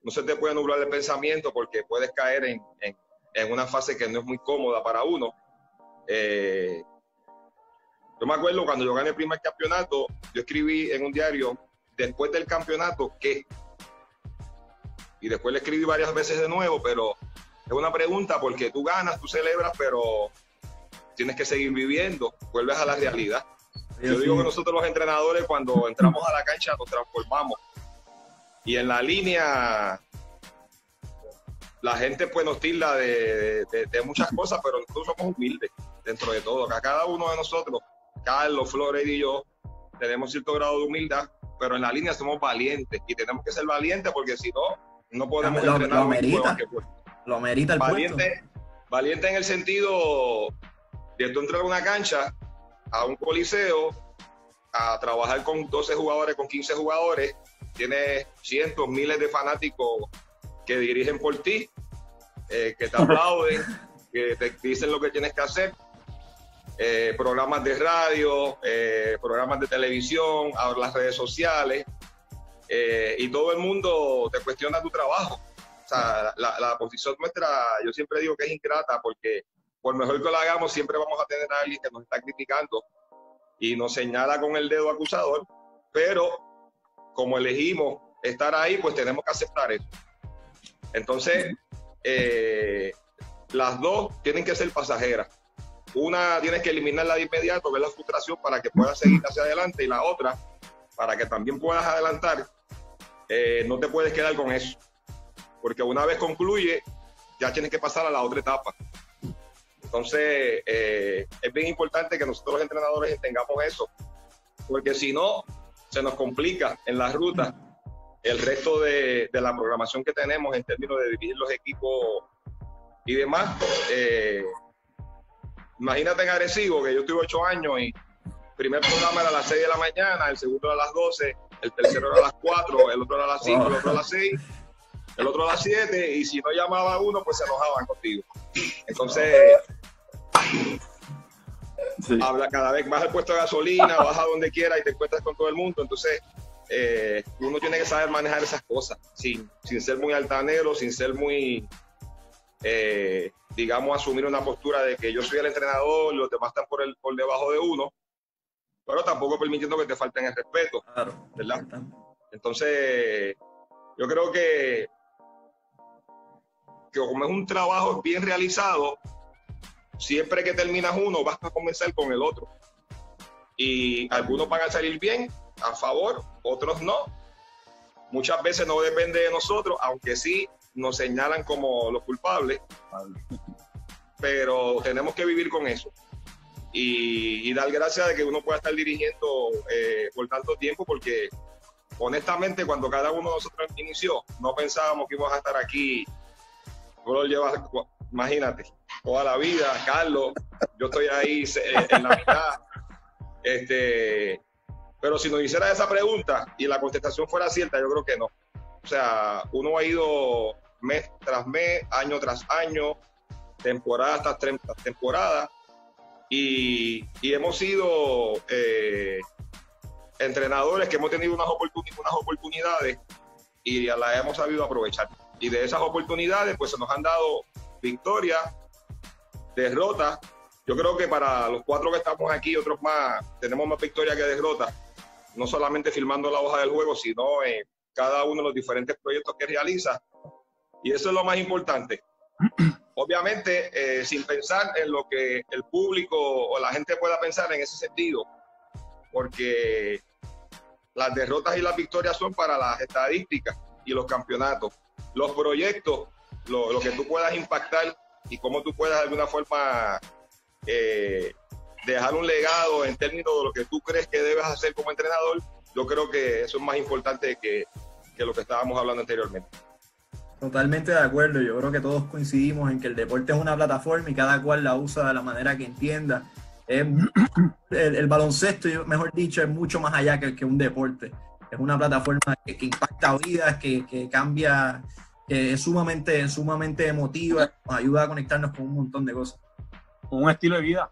no se te puede nublar el pensamiento porque puedes caer en, en, en una fase que no es muy cómoda para uno. Eh, yo me acuerdo cuando yo gané el primer campeonato, yo escribí en un diario, después del campeonato, ¿qué? Y después le escribí varias veces de nuevo, pero es una pregunta porque tú ganas, tú celebras, pero tienes que seguir viviendo, vuelves a la realidad. Yo digo que nosotros los entrenadores cuando entramos a la cancha nos transformamos. Y en la línea la gente pues nos tilda de, de, de, muchas cosas, pero nosotros somos humildes dentro de todo. Acá cada uno de nosotros Carlos, Flores y yo tenemos cierto grado de humildad, pero en la línea somos valientes y tenemos que ser valientes porque si no, no podemos lo, entrenar lo merita, lo merita el valiente, puesto. Valiente en el sentido de tú entrar a una cancha, a un coliseo, a trabajar con 12 jugadores, con 15 jugadores, tienes cientos, miles de fanáticos que dirigen por ti, eh, que te aplauden, que te dicen lo que tienes que hacer eh, programas de radio, eh, programas de televisión, las redes sociales, eh, y todo el mundo te cuestiona tu trabajo. O sea, la, la, posición nuestra, yo siempre digo que es ingrata porque por mejor que lo hagamos, siempre vamos a tener a alguien que nos está criticando y nos señala con el dedo acusador, pero como elegimos estar ahí, pues tenemos que aceptar eso. Entonces, las dos tienen que ser pasajeras una tienes que eliminarla de inmediato, ver la frustración para que puedas seguir hacia adelante y la otra, para que también puedas adelantar, eh, no te puedes quedar con eso. Porque una vez concluye, ya tienes que pasar a la otra etapa. Entonces, eh, es bien importante que nosotros los entrenadores tengamos eso, porque si no, se nos complica en la ruta el resto de, de la programación que tenemos en términos de dividir los equipos y demás. Eh, Imagínate en Arecibo, que yo tuve ocho años y el primer programa era a las 6 de la mañana, el segundo a las 12, el tercero era a las 4, el otro era a las 5, el otro a las 6, el otro a las 7, y si no llamaba uno, pues se enojaban contigo. Entonces, sí. habla cada vez más el puesto de gasolina, baja donde quiera y te encuentras con todo el mundo. Entonces, eh, uno tiene que saber manejar esas cosas, sin, sin ser muy altanero, sin ser muy eh, digamos, asumir una postura de que yo soy el entrenador, los demás están por, el, por debajo de uno, pero tampoco permitiendo que te falten el respeto, claro, ¿verdad? Entonces, yo creo que, que como es un trabajo bien realizado, siempre que terminas uno vas a comenzar con el otro. Y algunos van a salir bien, a favor, otros no. Muchas veces no depende de nosotros, aunque sí nos señalan como los culpables, pero tenemos que vivir con eso. Y, dar gracias de que uno pueda estar dirigiendo eh, por tanto tiempo, porque honestamente cuando cada uno de nosotros inició, no pensábamos que íbamos a estar aquí. Lo lleva, imagínate, toda la vida, Carlos, yo estoy ahí eh, en la mitad. Este, pero si nos hiciera esa pregunta y la contestación fuera cierta, yo creo que no. O sea, uno ha ido mes tras mes, año tras año, temporada tras temporada. Y, y hemos sido eh, entrenadores que hemos tenido unas, oportun unas oportunidades y las hemos sabido aprovechar. Y de esas oportunidades, pues se nos han dado victorias, derrotas. Yo creo que para los cuatro que estamos aquí, otros más, tenemos más victorias que derrotas. No solamente filmando la hoja del juego, sino en, cada uno de los diferentes proyectos que realiza. Y eso es lo más importante. Obviamente, eh, sin pensar en lo que el público o la gente pueda pensar en ese sentido, porque las derrotas y las victorias son para las estadísticas y los campeonatos. Los proyectos, lo, que tú puedas impactar y cómo tú puedas de alguna forma eh, dejar un legado en términos de lo que tú crees que debes hacer como entrenador, yo creo que eso es más importante que, que lo que estábamos hablando anteriormente. Totalmente de acuerdo, yo creo que todos coincidimos en que el deporte es una plataforma y cada cual la usa de la manera que entienda. el, baloncesto, mejor dicho, es mucho más allá que, que un deporte. Es una plataforma que, impacta vidas, que, que, cambia, que es sumamente, sumamente emotiva, nos ayuda a conectarnos con un montón de cosas. Un estilo de vida.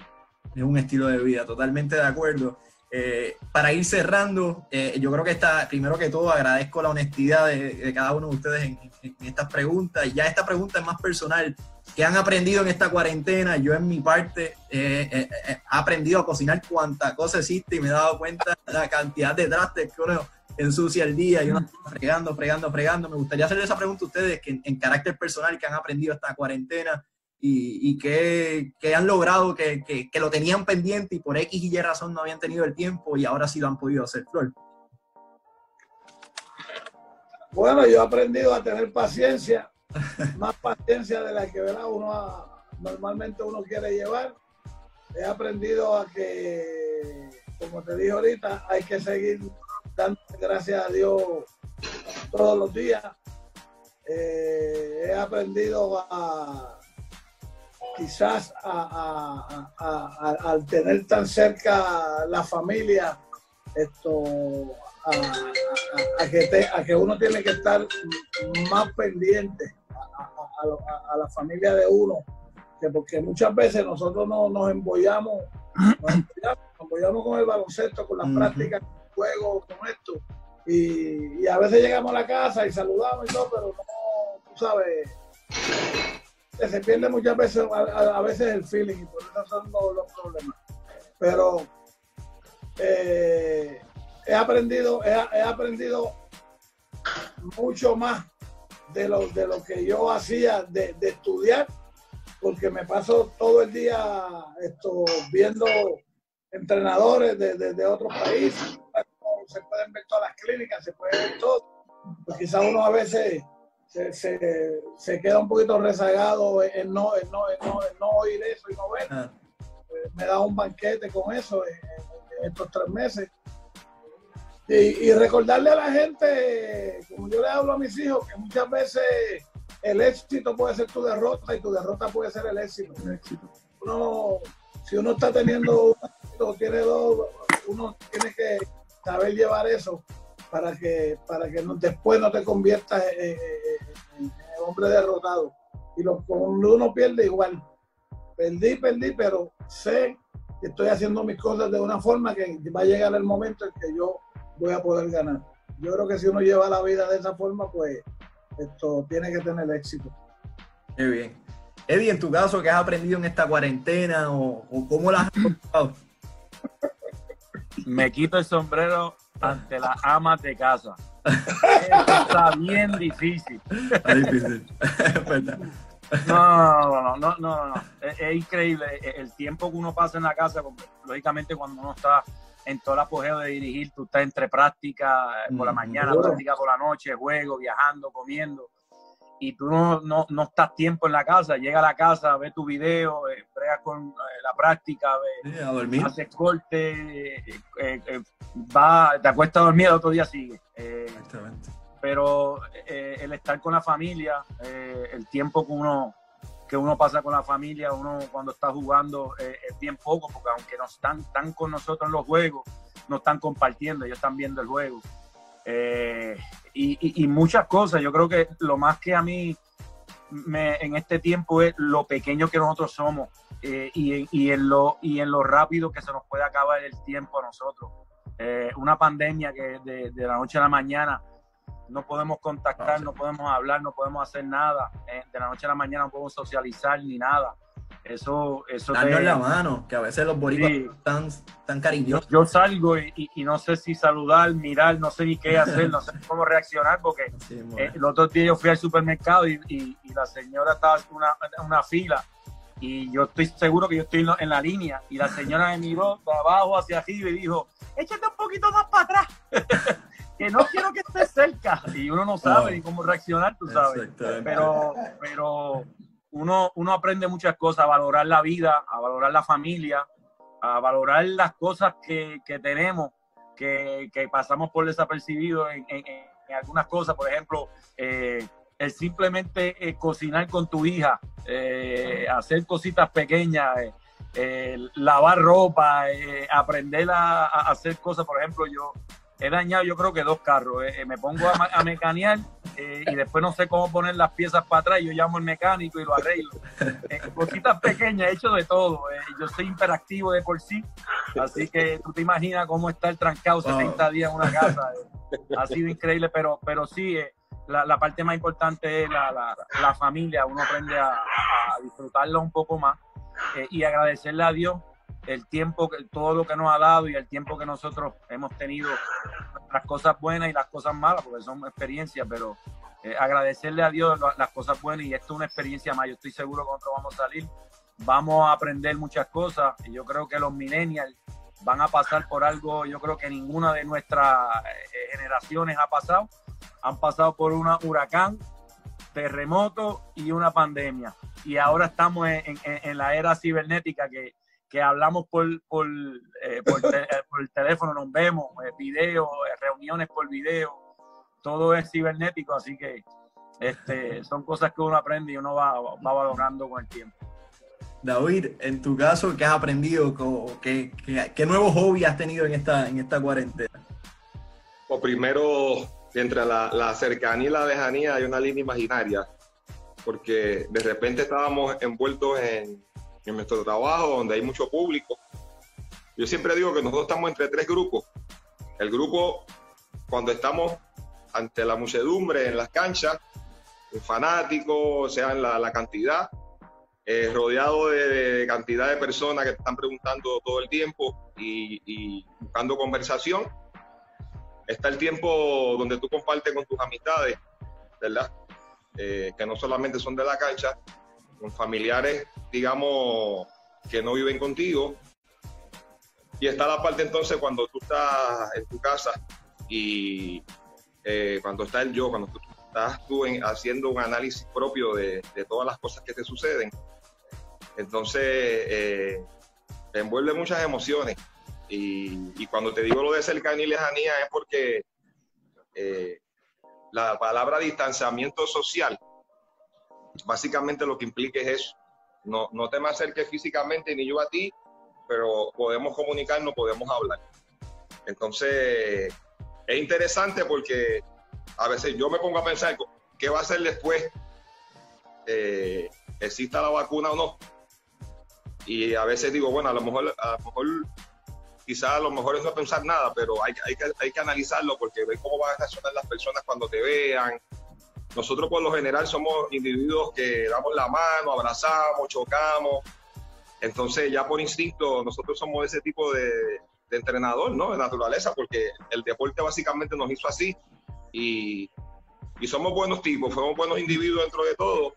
Es un estilo de vida, totalmente de acuerdo. Eh, para ir cerrando, eh, yo creo que está, primero que todo, agradezco la honestidad de, cada uno de ustedes en, estas preguntas. Ya esta pregunta es más personal. ¿Qué han aprendido en esta cuarentena? Yo en mi parte eh, he aprendido a cocinar cuanta cosa existe y me he dado cuenta de la cantidad de trastes que uno ensucia el día y uno está fregando, fregando, fregando. Me gustaría hacerle esa pregunta a ustedes que en, carácter personal que han aprendido esta cuarentena y, que, han logrado que, lo tenían pendiente y por X y Y razón no habían tenido el tiempo y ahora sí lo han podido hacer, Flor. Bueno, yo he aprendido a tener paciencia, más paciencia de la que uno normalmente uno quiere llevar. He aprendido a que, como te dije ahorita, hay que seguir dando gracias a Dios todos los días. Eh, he aprendido a, quizás al tener tan cerca la familia, esto, a, que a que uno tiene que estar más pendiente a, la familia de uno, que porque muchas veces nosotros no, nos embollamos, nos embollamos, con el baloncesto, con las prácticas, con el juego, con esto, y, a veces llegamos a la casa y saludamos y todo, pero no, tú sabes, se pierde muchas veces, a, veces el feeling y por eso son los, problemas. Pero eh, he aprendido, he, aprendido mucho más de lo, de lo que yo hacía de, estudiar, porque me paso todo el día esto, viendo entrenadores de, de, otros países, se pueden ver todas las clínicas, se puede ver todo. Pues quizás uno a veces se, se, queda un poquito rezagado en no, no, no, oír eso y no ver. Ah. Eh, me da un banquete con eso en, estos tres meses. Y, recordarle a la gente, como yo le hablo a mis hijos, que muchas veces el éxito puede ser tu derrota y tu derrota puede ser el éxito. Uno, si uno está teniendo un éxito, tiene dos, uno tiene que saber llevar eso para que, para que después no te conviertas en, hombre derrotado. Y lo, cuando uno pierde igual, perdí, perdí, pero sé que estoy haciendo mis cosas de una forma que va a llegar el momento en que yo voy a poder ganar. Yo creo que si uno lleva la vida de esa forma, pues esto tiene que tener éxito. Muy bien. Eddie, en tu caso, ¿qué has aprendido en esta cuarentena o, o cómo la has? Me quito el sombrero ante las amas de casa. está bien difícil. Está difícil, No, no, no, no, no, Es, increíble el tiempo que uno pasa en la casa, lógicamente cuando uno está en todo el apogeo de dirigir, tú estás entre práctica por la mañana, práctica por la noche, juego, viajando, comiendo y tú no, no, no, estás tiempo en la casa, llega a la casa, ve tu video, eh, con eh, la práctica, ve, haces corte, eh, eh, va, te acuestas a dormir, el otro día sigue. Pero el estar con la familia, el tiempo que uno, que uno pasa con la familia, uno cuando está jugando es bien poco, porque aunque no están, están con nosotros en los juegos, no están compartiendo, ellos están viendo el juego. Eh, y, muchas cosas. Yo creo que lo más que a mí me, en este tiempo es lo pequeño que nosotros somos eh, y, en lo, y en lo rápido que se nos puede acabar el tiempo a nosotros. Eh, una pandemia que de, la noche a la mañana no podemos contactar, no podemos hablar, no podemos hacer nada. de la noche a la mañana no podemos socializar ni nada. Eso, eso Darnos la mano, que a veces los boricuas están tan cariñosos. Yo, salgo y, no sé si saludar, mirar, no sé ni qué hacer, no sé cómo reaccionar, porque eh, el otro día yo fui al supermercado y, la señora estaba en una, una fila y yo estoy seguro que yo estoy en la línea y la señora me miró de abajo hacia arriba y dijo, échate un poquito más para atrás, que no quiero que estés cerca. Y uno no sabe ni cómo reaccionar, tú sabes. Pero, pero uno, uno aprende muchas cosas, a valorar la vida, a valorar la familia, a valorar las cosas que, que tenemos, que, que, pasamos por desapercibido en, en, algunas cosas. Por ejemplo, eh, el simplemente eh, cocinar con tu hija, eh, hacer cositas pequeñas, lavar ropa, aprender a, hacer cosas. Por ejemplo, yo he dañado yo creo que dos carros. Eh, eh, me pongo a, a mecanear eh, y después no sé cómo poner las piezas para atrás. Yo llamo al mecánico y lo arreglo. cositas pequeñas, he hecho de todo. yo soy hiperactivo de por sí. Así que tú te imaginas cómo está el trancado 70 días en una casa. ha sido increíble, pero, pero sí, la, la, parte más importante es la, la, la familia. Uno aprende a, a disfrutarlo un poco más y agradecerle a Dios el tiempo, todo lo que nos ha dado y el tiempo que nosotros hemos tenido, las cosas buenas y las cosas malas, porque son experiencias, pero eh, agradecerle a Dios las cosas buenas y esto es una experiencia más. Yo estoy seguro que nosotros vamos a salir, vamos a aprender muchas cosas y yo creo que los millennials van a pasar por algo, yo creo que ninguna de nuestras eh, generaciones ha pasado. Han pasado por un huracán, terremoto y una pandemia. Y ahora estamos en la era cibernética que que hablamos por, por, eh, por, eh, por, el teléfono, nos vemos, eh, videos, eh, reuniones por video, todo es cibernético, así que este, son cosas que uno aprende y uno va, va valorando con el tiempo. David, en tu caso, ¿qué has aprendido? ¿Qué, qué, qué nuevos hobbies has tenido en esta, en esta cuarentena? Pues primero, entre la, la cercanía y la lejanía hay una línea imaginaria, porque de repente estábamos envueltos en, en nuestro trabajo, donde hay mucho público. Yo siempre digo que nosotros estamos entre tres grupos. El grupo, cuando estamos ante la muchedumbre en las canchas, un fanático, sea en la, cantidad, eh, rodeado de, cantidad de personas que están preguntando todo el tiempo y, buscando conversación. Está el tiempo donde tú compartes con tus amistades, ¿verdad? Eh, que no solamente son de la cancha, con familiares, digamos, que no viven contigo. Y está la parte entonces cuando tú estás en tu casa y eh, cuando está el yo, cuando tú estás tú haciendo un análisis propio de, todas las cosas que te suceden. Entonces, eh, te envuelve muchas emociones. Y, cuando te digo lo de cercanía y lejanía es porque eh, la palabra distanciamiento social básicamente lo que implica es eso. No, no te me acerques físicamente ni yo a ti, pero podemos comunicarnos, podemos hablar. Entonces, es interesante porque a veces yo me pongo a pensar, ¿qué va a hacer después? Eh, ¿Exista la vacuna o no? Y a veces digo, bueno, a lo mejor, a lo mejor quizás a lo mejor es no pensar nada, pero hay, hay, que, hay que analizarlo porque ver cómo van a reaccionar las personas cuando te vean, nosotros por lo general somos individuos que damos la mano, abrazamos, chocamos. Entonces ya por instinto nosotros somos ese tipo de, entrenador, ¿no? De naturaleza, porque el deporte básicamente nos hizo así. Y, somos buenos tipos, somos buenos individuos dentro de todo.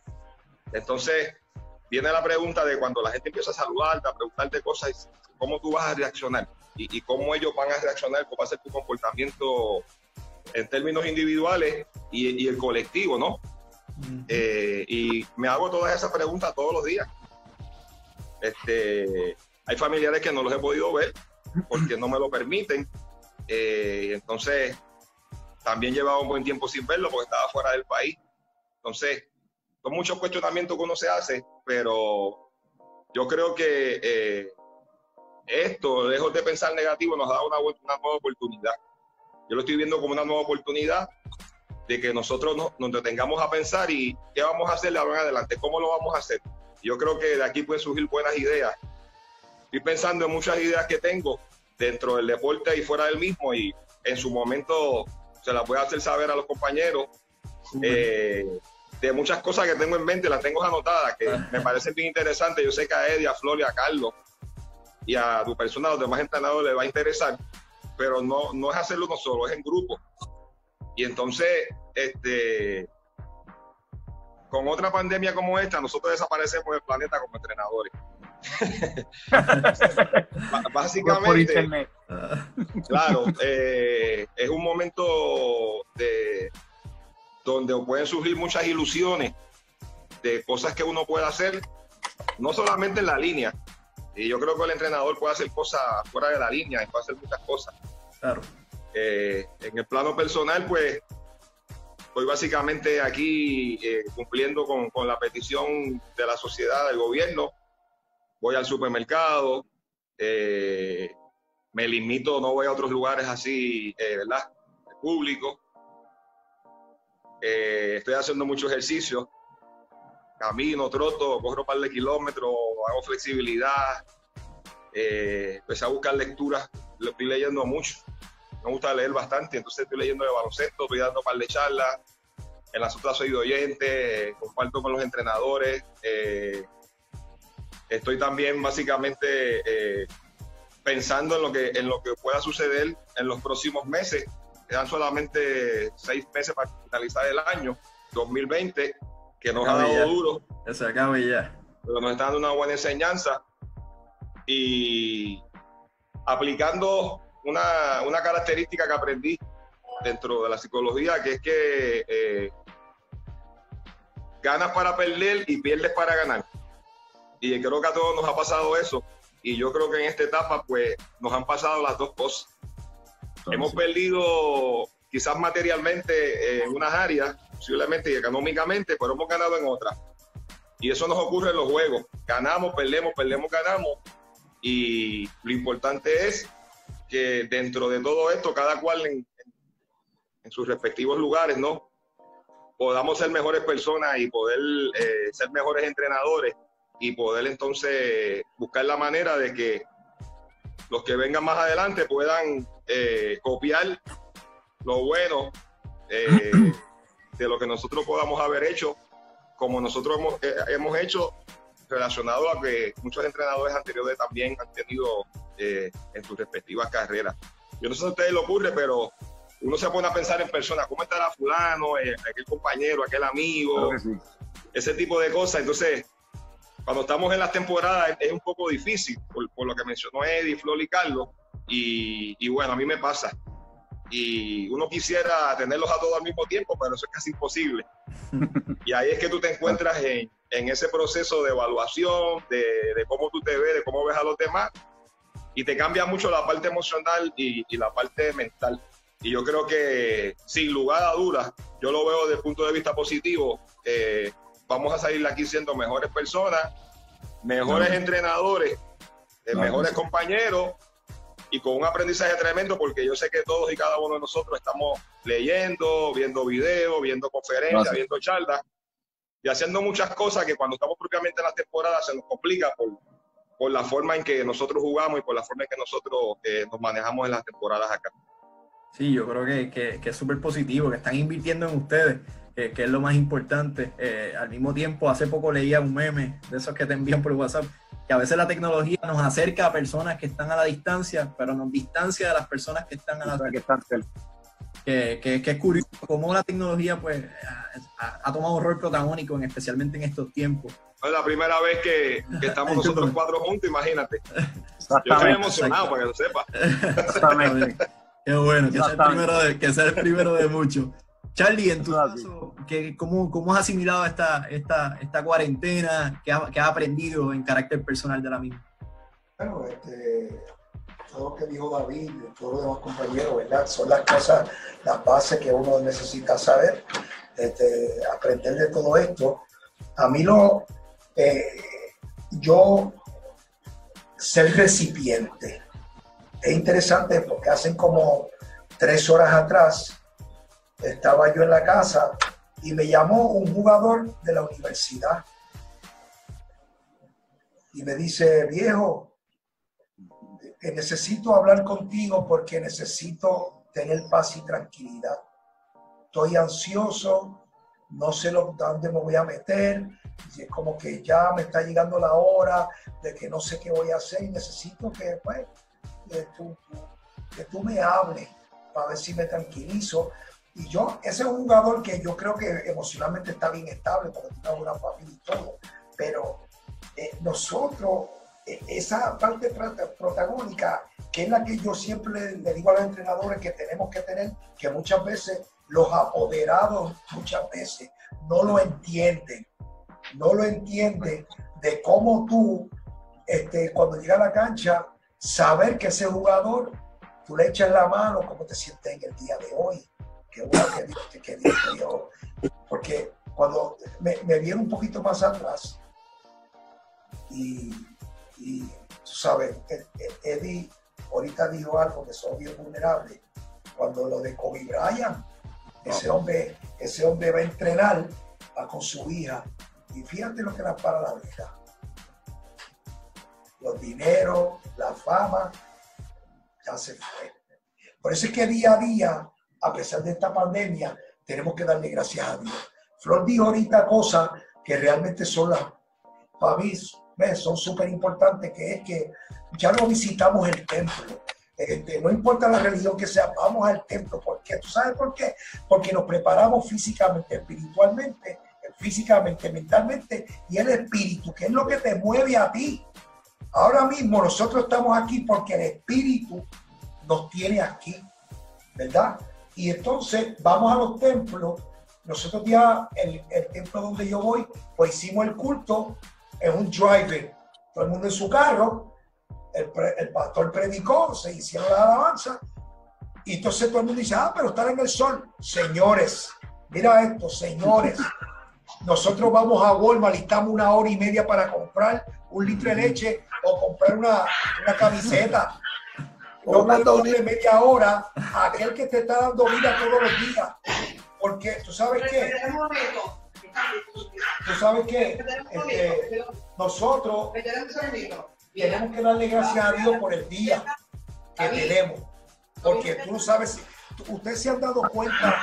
Entonces viene la pregunta de cuando la gente empieza a saludarte, a preguntarte cosas, ¿cómo tú vas a reaccionar? Y, y cómo ellos van a reaccionar, cómo va a ser tu comportamiento en términos individuales y, el colectivo, ¿no? Eh, y me hago todas esas preguntas todos los días. Este, hay familiares que no los he podido ver porque no me lo permiten. Eh, entonces, también llevaba un buen tiempo sin verlo porque estaba fuera del país. Entonces, son muchos cuestionamientos que uno se hace, pero yo creo que eh, esto, lejos de pensar negativo, nos da una, una nueva oportunidad. Yo lo estoy viendo como una nueva oportunidad de que nosotros nos, detengamos a pensar y qué vamos a hacer de ahora en adelante, cómo lo vamos a hacer. Yo creo que de aquí pueden surgir buenas ideas. Estoy pensando en muchas ideas que tengo dentro del deporte y fuera del mismo y en su momento se las voy a hacer saber a los compañeros. Eh, de muchas cosas que tengo en mente, las tengo anotadas, que me parecen bien interesantes. Yo sé que a Eddie, a Flor y a Carlos y a tu persona, a los demás entrenadores les va a interesar, pero no, no es hacerlo uno solo, es en grupo. Y entonces, este, con otra pandemia como esta, nosotros desaparecemos del planeta como entrenadores. Básicamente, claro, eh, es un momento de, donde pueden surgir muchas ilusiones de cosas que uno puede hacer, no solamente en la línea. Y yo creo que el entrenador puede hacer cosas fuera de la línea y puede hacer muchas cosas. Claro. Eh, en el plano personal, pues, estoy básicamente aquí eh, cumpliendo con, con, la petición de la sociedad, del gobierno. Voy al supermercado, eh, me limito, no voy a otros lugares así, ¿verdad? Públicos. estoy haciendo mucho ejercicio, camino, troto, corro un par de kilómetros, hago flexibilidad, empecé a buscar lecturas, lo estoy leyendo mucho me gusta leer bastante, entonces estoy leyendo de baloncesto, estoy dando un par de charlas, en las otras soy de oyente, comparto con los entrenadores, eh, estoy también básicamente eh, pensando en lo, que, en lo que pueda suceder en los próximos meses, quedan solamente seis meses para finalizar el año 2020, que nos ha dado duro. Se acaba ya. Pero nos está dando una buena enseñanza y aplicando una, una característica que aprendí dentro de la psicología, que es que eh, ganas para perder y pierdes para ganar. Y creo que a todos nos ha pasado eso. Y yo creo que en esta etapa, pues, nos han pasado las dos cosas. Hemos perdido quizás materialmente en unas áreas, posiblemente y económicamente, pero hemos ganado en otras. Y eso nos ocurre en los juegos. Ganamos, perdemos, perdemos, ganamos. Y lo importante es que dentro de todo esto, cada cual en, sus respectivos lugares, ¿no? Podamos ser mejores personas y poder eh, ser mejores entrenadores y poder entonces buscar la manera de que los que vengan más adelante puedan eh, copiar lo bueno eh, de lo que nosotros podamos haber hecho, como nosotros hemos, hemos hecho relacionado a que muchos entrenadores anteriores también han tenido eh, en sus respectivas carreras. Yo no sé si a ustedes le ocurre, pero uno se pone a pensar en personas, ¿cómo estará fulano, eh, aquel compañero, aquel amigo? Ese tipo de cosas. Entonces, cuando estamos en las temporadas es un poco difícil, por, lo que mencionó Eddie, Flor y Carlos. Y, y, bueno, a mí me pasa. Y uno quisiera tenerlos a todos al mismo tiempo, pero eso es casi imposible. y ahí es que tú te encuentras en, en ese proceso de evaluación, de, de, cómo tú te ves, de cómo ves a los demás y te cambia mucho la parte emocional y, la parte mental. Y yo creo que sin lugar a dudas, yo lo veo desde el punto de vista positivo, eh, vamos a salir aquí siendo mejores personas, mejores entrenadores, eh, mejores compañeros y con un aprendizaje tremendo porque yo sé que todos y cada uno de nosotros estamos leyendo, viendo videos, viendo conferencias, viendo charlas y haciendo muchas cosas que cuando estamos propiamente en la temporada se nos complica por, por la forma en que nosotros jugamos y por la forma en que nosotros eh, nos manejamos en las temporadas acá. Sí, yo creo que, que, es súper positivo, que están invirtiendo en ustedes, que es lo más importante. Eh, al mismo tiempo, hace poco leía un meme de esos que te envían por WhatsApp, que a veces la tecnología nos acerca a personas que están a la distancia, pero nos distancia de las personas que están a la distancia. Que, que, que, es curioso cómo la tecnología pues ha, ha tomado un rol protagónico, en, especialmente en estos tiempos. Es la primera vez que, estamos nosotros cuatro juntos, imagínate. Yo estoy emocionado para que lo sepa. Exactamente. Qué bueno, que sea, el primero de, que sea el primero de muchos. Charlie, en tu caso, cómo, ¿cómo has asimilado esta, esta, esta cuarentena? ¿Qué has ha aprendido en carácter personal de la misma? Bueno, este, todo lo que dijo David, todos los demás compañeros, ¿verdad? Son las cosas, las bases que uno necesita saber, este, aprender de todo esto. A mí lo, eh, yo ser recipiente. Es interesante porque hacen como tres horas atrás estaba yo en la casa y me llamó un jugador de la universidad y me dice, viejo, necesito hablar contigo porque necesito tener paz y tranquilidad. Estoy ansioso no sé lo, dónde me voy a meter, y es como que ya me está llegando la hora de que no sé qué voy a hacer y necesito que, pues, tú, que tú me hables para ver si me tranquilizo. Y yo, ese es un jugador que yo creo que emocionalmente está bien estable porque tiene una familia y todo, pero eh, nosotros, eh, esa parte protagónica, que es la que yo siempre le, digo a los entrenadores que tenemos que tener, que muchas veces los apoderados, muchas veces no lo entienden, no lo entienden de cómo tú, este, cuando llega a la cancha, saber que ese jugador, tú le echas la mano, cómo te sientes en el día de hoy, qué bueno que te dio. Porque cuando me, me vieron un poquito más atrás, y, y tú sabes, e, e, Eddie ahorita dijo algo que son bien vulnerables. Cuando lo de Kobe Bryant, ese hombre, ese hombre va a entrenar va con su hija. Y fíjate lo que la para la vida. Los dineros, la fama, ya se fue. Por eso es que día a día, a pesar de esta pandemia, tenemos que darle gracias a Dios. Flor dijo ahorita cosas que realmente son las, para son súper importantes, que es que ya no visitamos el templo. Este, no importa la religión que sea, vamos al templo. ¿Por qué? ¿Tú sabes por qué? Porque nos preparamos físicamente, espiritualmente, físicamente, mentalmente y el espíritu, que es lo que te mueve a ti. Ahora mismo nosotros estamos aquí porque el espíritu nos tiene aquí, ¿verdad? Y entonces vamos a los templos. Nosotros ya, el, el templo donde yo voy, pues hicimos el culto es un driver, todo el mundo en su carro, el, el pastor predicó, se hicieron la alabanza, y entonces todo el mundo dice, ah, pero estar en el sol. Señores, mira esto, señores, nosotros vamos a Walmart estamos una hora y media para comprar un litro de leche o comprar una, una camiseta. No de media hora a aquel que te está dando vida todos los días. Porque tú sabes qué Tú sabes que este, nosotros tenemos que darle gracias a Dios por el día que tenemos. Porque tú no sabes, ustedes se han dado cuenta,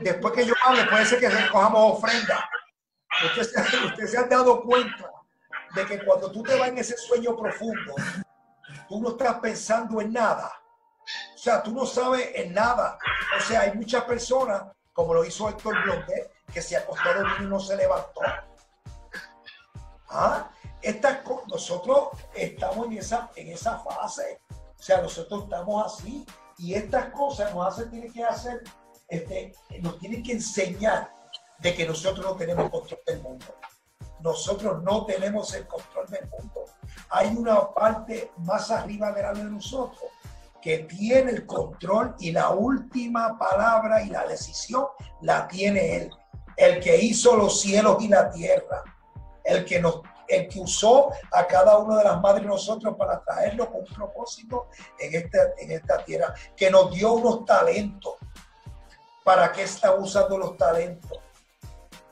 después que yo hable, puede ser que recojamos ofrenda. Ustedes, ustedes se han dado cuenta de que cuando tú te vas en ese sueño profundo, tú no estás pensando en nada. O sea, tú no sabes en nada. O sea, hay muchas personas, como lo hizo Héctor Blondet, que se acostó y no se levantó. ¿Ah? Estas, nosotros estamos en esa, en esa fase. O sea, nosotros estamos así. Y estas cosas nos hacen, tiene que hacer, este, nos tienen que enseñar de que nosotros no tenemos control del mundo. Nosotros no tenemos el control del mundo. Hay una parte más arriba de la de nosotros que tiene el control y la última palabra y la decisión la tiene él el que hizo los cielos y la tierra, el que nos el que usó a cada una de las madres nosotros para traerlo con un propósito en esta, en esta tierra, que nos dio unos talentos. ¿Para qué está usando los talentos?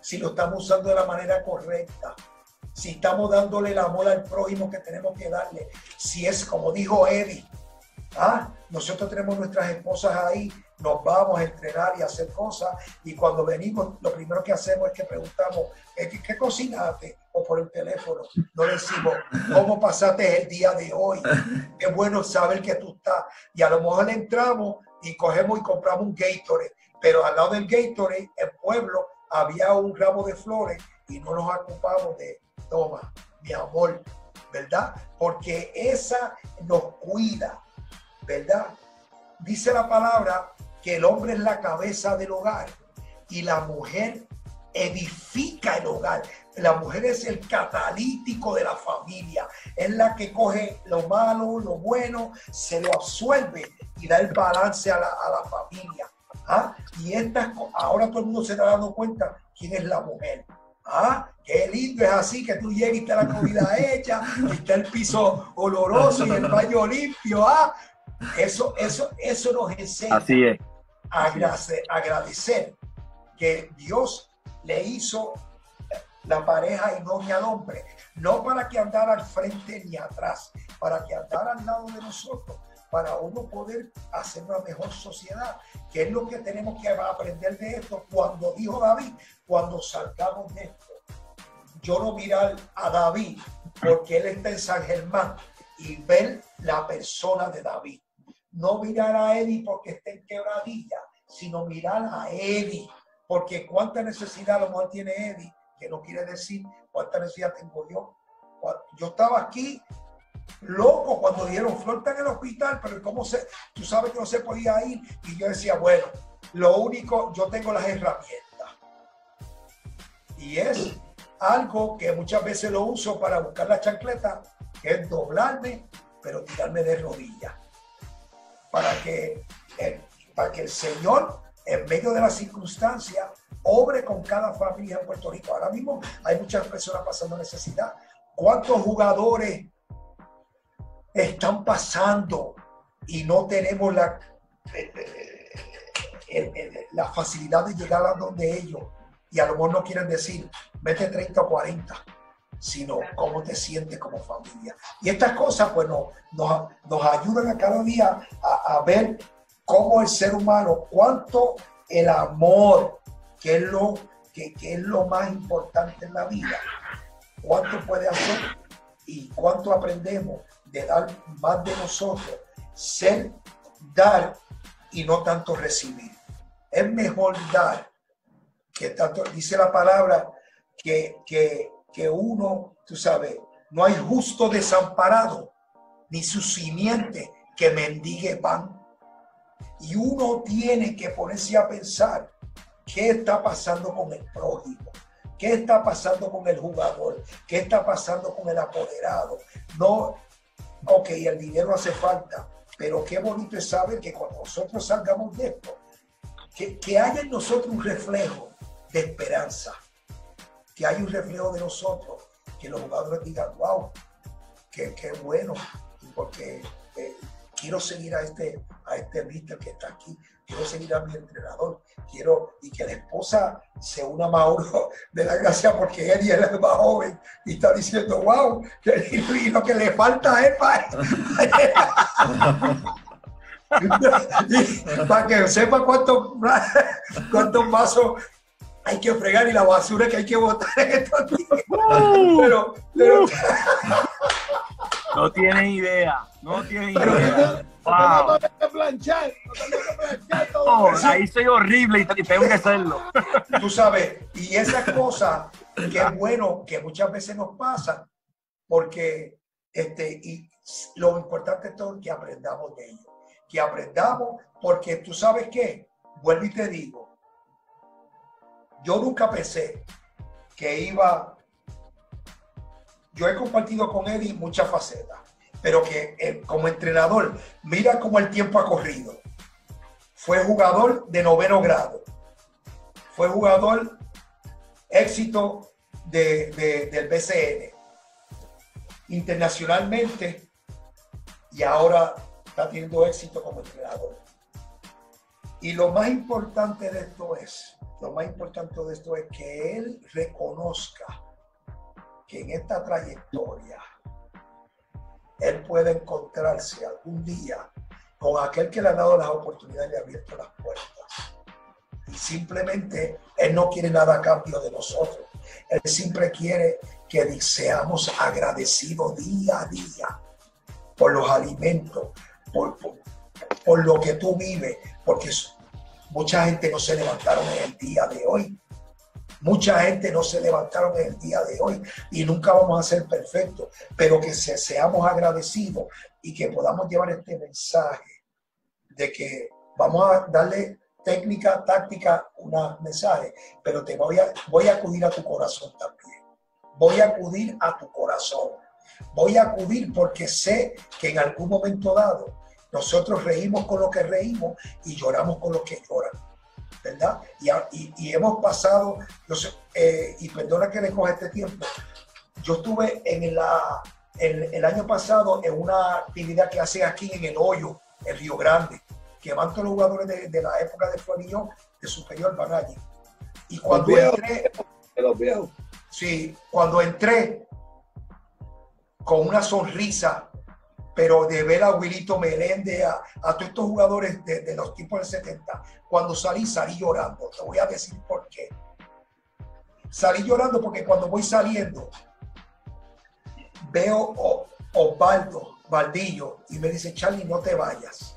Si lo estamos usando de la manera correcta, si estamos dándole el amor al prójimo que tenemos que darle, si es como dijo Eddie, ¿ah? nosotros tenemos nuestras esposas ahí nos vamos a entrenar y a hacer cosas y cuando venimos lo primero que hacemos es que preguntamos ¿qué, qué cocinaste? o por el teléfono no decimos ¿cómo pasaste el día de hoy? es bueno saber que tú estás y a lo mejor entramos y cogemos y compramos un Gatorade pero al lado del Gatorade el pueblo había un ramo de flores y no nos ocupamos de toma mi amor ¿verdad? porque esa nos cuida ¿verdad? dice la palabra que el hombre es la cabeza del hogar y la mujer edifica el hogar. La mujer es el catalítico de la familia, es la que coge lo malo, lo bueno, se lo absuelve y da el balance a la, familia. ¿Ah? Y esta, ahora todo el mundo se está dando cuenta quién es la mujer. ¿Ah? Qué lindo es así que tú llegues y está la comida hecha, y está el piso oloroso y el baño limpio. ¿Ah? Eso, eso, eso nos enseña. Así es agradecer, agradecer que Dios le hizo la pareja y no al hombre, no para que andara al frente ni atrás, para que andara al lado de nosotros, para uno poder hacer una mejor sociedad, que es lo que tenemos que aprender de esto. Cuando dijo David, cuando salgamos de esto, yo no mirar a David porque él está en San Germán y ver la persona de David. No mirar a Eddie porque está en quebradilla, sino mirar a Eddie, porque cuánta necesidad a lo mejor tiene Eddie, que no quiere decir cuánta necesidad tengo yo. Yo estaba aquí loco cuando dieron Flor en el hospital, pero ¿cómo se? Tú sabes que no se podía ir. Y yo decía, bueno, lo único, yo tengo las herramientas. Y es algo que muchas veces lo uso para buscar la chancleta, que es doblarme, pero tirarme de rodillas. Para que, el, para que el Señor, en medio de las circunstancias, obre con cada familia en Puerto Rico. Ahora mismo hay muchas personas pasando necesidad. ¿Cuántos jugadores están pasando y no tenemos la, eh, eh, la facilidad de llegar a donde ellos? Y a lo mejor no quieren decir, vete 30 o 40, sino cómo te sientes como familia. Y estas cosas, pues, nos, nos, ayudan a cada día a, ver cómo el ser humano, cuánto el amor, que es lo, que, que es lo más importante en la vida, cuánto puede hacer y cuánto aprendemos dar más de nosotros, ser, dar y no tanto recibir. Es mejor dar que tanto, dice la palabra, que, que, que uno, tú sabes, no hay justo desamparado, ni su simiente que mendigue pan. Y uno tiene que ponerse a pensar qué está pasando con el prójimo, qué está pasando con el jugador, qué está pasando con el apoderado. No, ok, el dinero hace falta, pero qué bonito es saber que cuando nosotros salgamos de esto, que, que haya en nosotros un reflejo de esperanza, que hay un reflejo de nosotros, que los jugadores digan, wow, qué, qué bueno, porque eh, quiero seguir a este, a este mister que está aquí, quiero seguir a mi entrenador, quiero, y que la esposa se una a Mauro de la gracia porque él es el más joven. Y está diciendo, wow, que, y lo que le falta es para, para que sepa cuántos cuántos vasos hay que fregar y la basura que hay que botar en estos días. Pero, pero... No tiene idea, no tiene idea. Wow. No planchar, ahí soy horrible y tengo que hacerlo. Tú sabes, y esas cosas que es bueno que muchas veces nos pasan, porque este, y lo importante es todo que aprendamos de ellos, que aprendamos, porque tú sabes qué, vuelvo y te digo, yo nunca pensé que iba. Yo he compartido con Eddie muchas facetas, pero que eh, como entrenador, mira cómo el tiempo ha corrido. Fue jugador de noveno grado. Fue jugador éxito de, del BCN. Internacionalmente y ahora está teniendo éxito como entrenador. Y lo más importante de esto es lo más importante de esto es que él reconozca que en esta trayectoria él puede encontrarse algún día con aquel que le ha dado las oportunidades y le ha abierto las puertas. Y simplemente él no quiere nada a cambio de nosotros. Él siempre quiere que seamos agradecidos día a día por los alimentos, por, por, por lo que tú vives, porque Mucha gente no se levantaron en el día de hoy. Mucha gente no se levantaron en el día de hoy y nunca vamos a ser perfectos, pero que seamos agradecidos y que podamos llevar este mensaje de que vamos a darle técnica, táctica, un mensaje, pero te voy a, voy a acudir a tu corazón también. Voy a acudir a tu corazón. Voy a acudir porque sé que en algún momento dado nosotros reímos con lo que reímos y lloramos con lo que lloran. ¿Verdad? Y, hemos pasado, eh, y perdona que le coja este tiempo, yo estuve en la, el, año pasado en una actividad que hacen aquí en el hoyo, en Río Grande, que van todos los jugadores de, la época de Florillón, de Superior Banalle. Y cuando entré, los viejos. sí, cuando entré con una sonrisa pero de ver a Wilito Meléndez, a, todos estos jugadores de, los tiempos del 70, cuando salí, salí llorando. Te voy a decir por qué. Salí llorando porque cuando voy saliendo, veo a Osvaldo Valdillo y me dice, Charlie, no te vayas.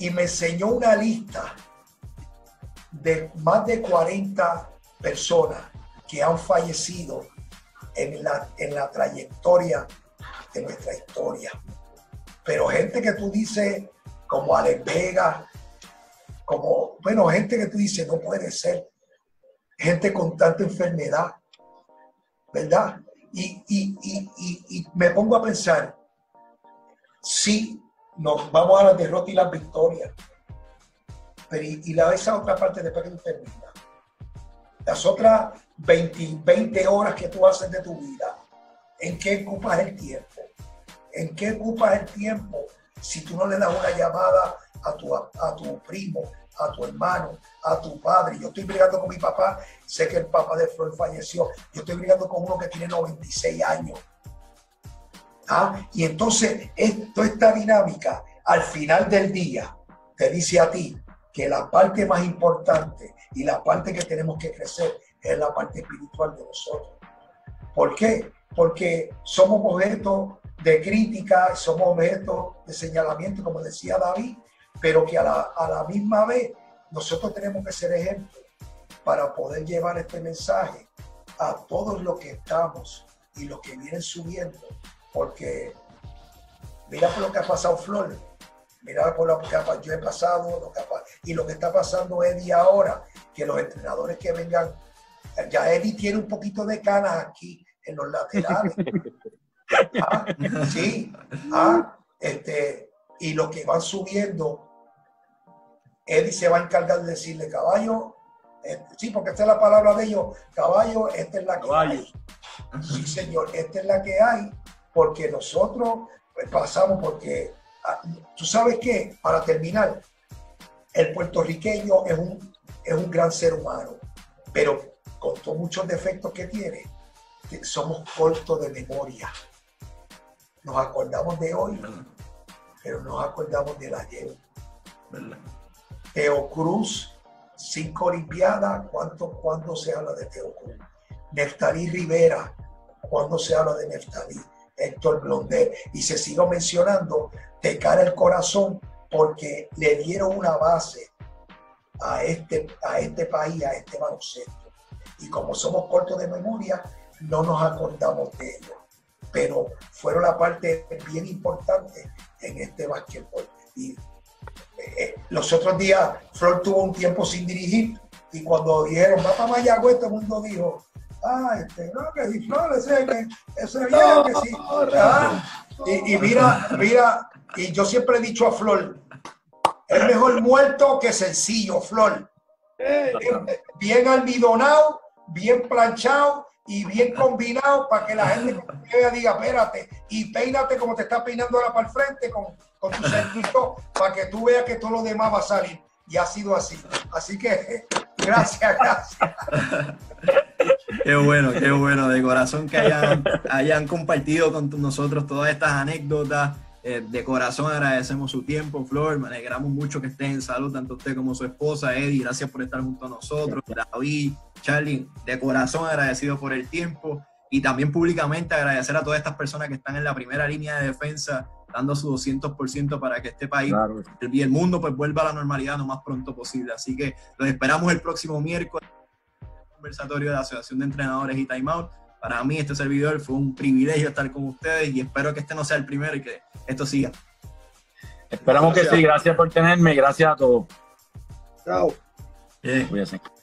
Y me enseñó una lista de más de 40 personas que han fallecido en la, en la trayectoria de nuestra historia. Pero gente que tú dices, como Alex Vega, como, bueno, gente que tú dices, no puede ser. Gente con tanta enfermedad, ¿verdad? Y, y, y, y me pongo a pensar, sí, nos vamos a la derrota y las victorias, pero y, la esa otra parte después que tú terminas. Las otras 20, 20 horas que tú haces de tu vida, ¿en qué ocupas el tiempo? ¿En qué ocupas el tiempo si tú no le das una llamada a tu, a tu primo, a tu hermano, a tu padre? Yo estoy brigando con mi papá, sé que el papá de Flor falleció. Yo estoy brigando con uno que tiene 96 años. ¿Ah? Y entonces, esto, esta dinámica, al final del día, te dice a ti, que la parte más importante y la parte que tenemos que crecer es la parte espiritual de nosotros. ¿Por qué? Porque somos objetos de crítica, somos objetos de señalamiento, como decía David, pero que a la, a la misma vez nosotros tenemos que ser ejemplo para poder llevar este mensaje a todos los que estamos y los que vienen subiendo, porque mira por lo que ha pasado Flor, mira por lo que yo he pasado, lo que y lo que está pasando Eddie ahora, que los entrenadores que vengan, ya Eddie tiene un poquito de canas aquí en los laterales. Ah, sí, ah, este, y los que van subiendo, Eddie se va a encargar de decirle caballo, eh, sí, porque esta es la palabra de ellos, caballo, esta es la que hay. Sí, señor, esta es la que hay, porque nosotros pues, pasamos, porque ah, tú sabes que, para terminar, el puertorriqueño es un, es un gran ser humano, pero con todos muchos defectos que tiene, somos cortos de memoria. Nos acordamos de hoy, pero nos acordamos del ayer. Teo Cruz, cinco Olimpiadas, ¿cuánto, ¿cuándo se habla de Teo Cruz? Neftalí Rivera, ¿cuándo se habla de Neftalí? Héctor Blondel, y se sigue mencionando de cara el corazón porque le dieron una base a este, a este país, a este baloncesto. Y como somos cortos de memoria, no nos acordamos de ellos. Pero fueron la parte bien importante en este basquetbol. Y eh, los otros días, Flor tuvo un tiempo sin dirigir y cuando dijeron, va para Mayagüez, todo el mundo dijo, ah, este, no, que si Flor, ese, ese bien, que sí. Ah, y, y mira, mira, y yo siempre he dicho a Flor, es mejor muerto que sencillo, Flor. Bien almidonado, bien planchado y bien combinado para que la gente diga, espérate, y peínate como te está peinando ahora para el frente con, con tu sentido para que tú veas que todo lo demás va a salir. Y ha sido así. Así que gracias, gracias. Qué bueno, qué bueno, de corazón que hayan, hayan compartido con nosotros todas estas anécdotas eh, de corazón agradecemos su tiempo, Flor. Me alegramos mucho que estés en salud, tanto usted como su esposa, Eddie. Gracias por estar junto a nosotros. David, Charlie, de corazón agradecido por el tiempo. Y también públicamente agradecer a todas estas personas que están en la primera línea de defensa, dando su 200% para que este país y el mundo pues vuelva a la normalidad lo más pronto posible. Así que los esperamos el próximo miércoles conversatorio de la Asociación de Entrenadores y Time Out para mí este servidor fue un privilegio estar con ustedes y espero que este no sea el primero y que esto siga. Esperamos que sí, gracias por tenerme, gracias a todos. Chao. Thank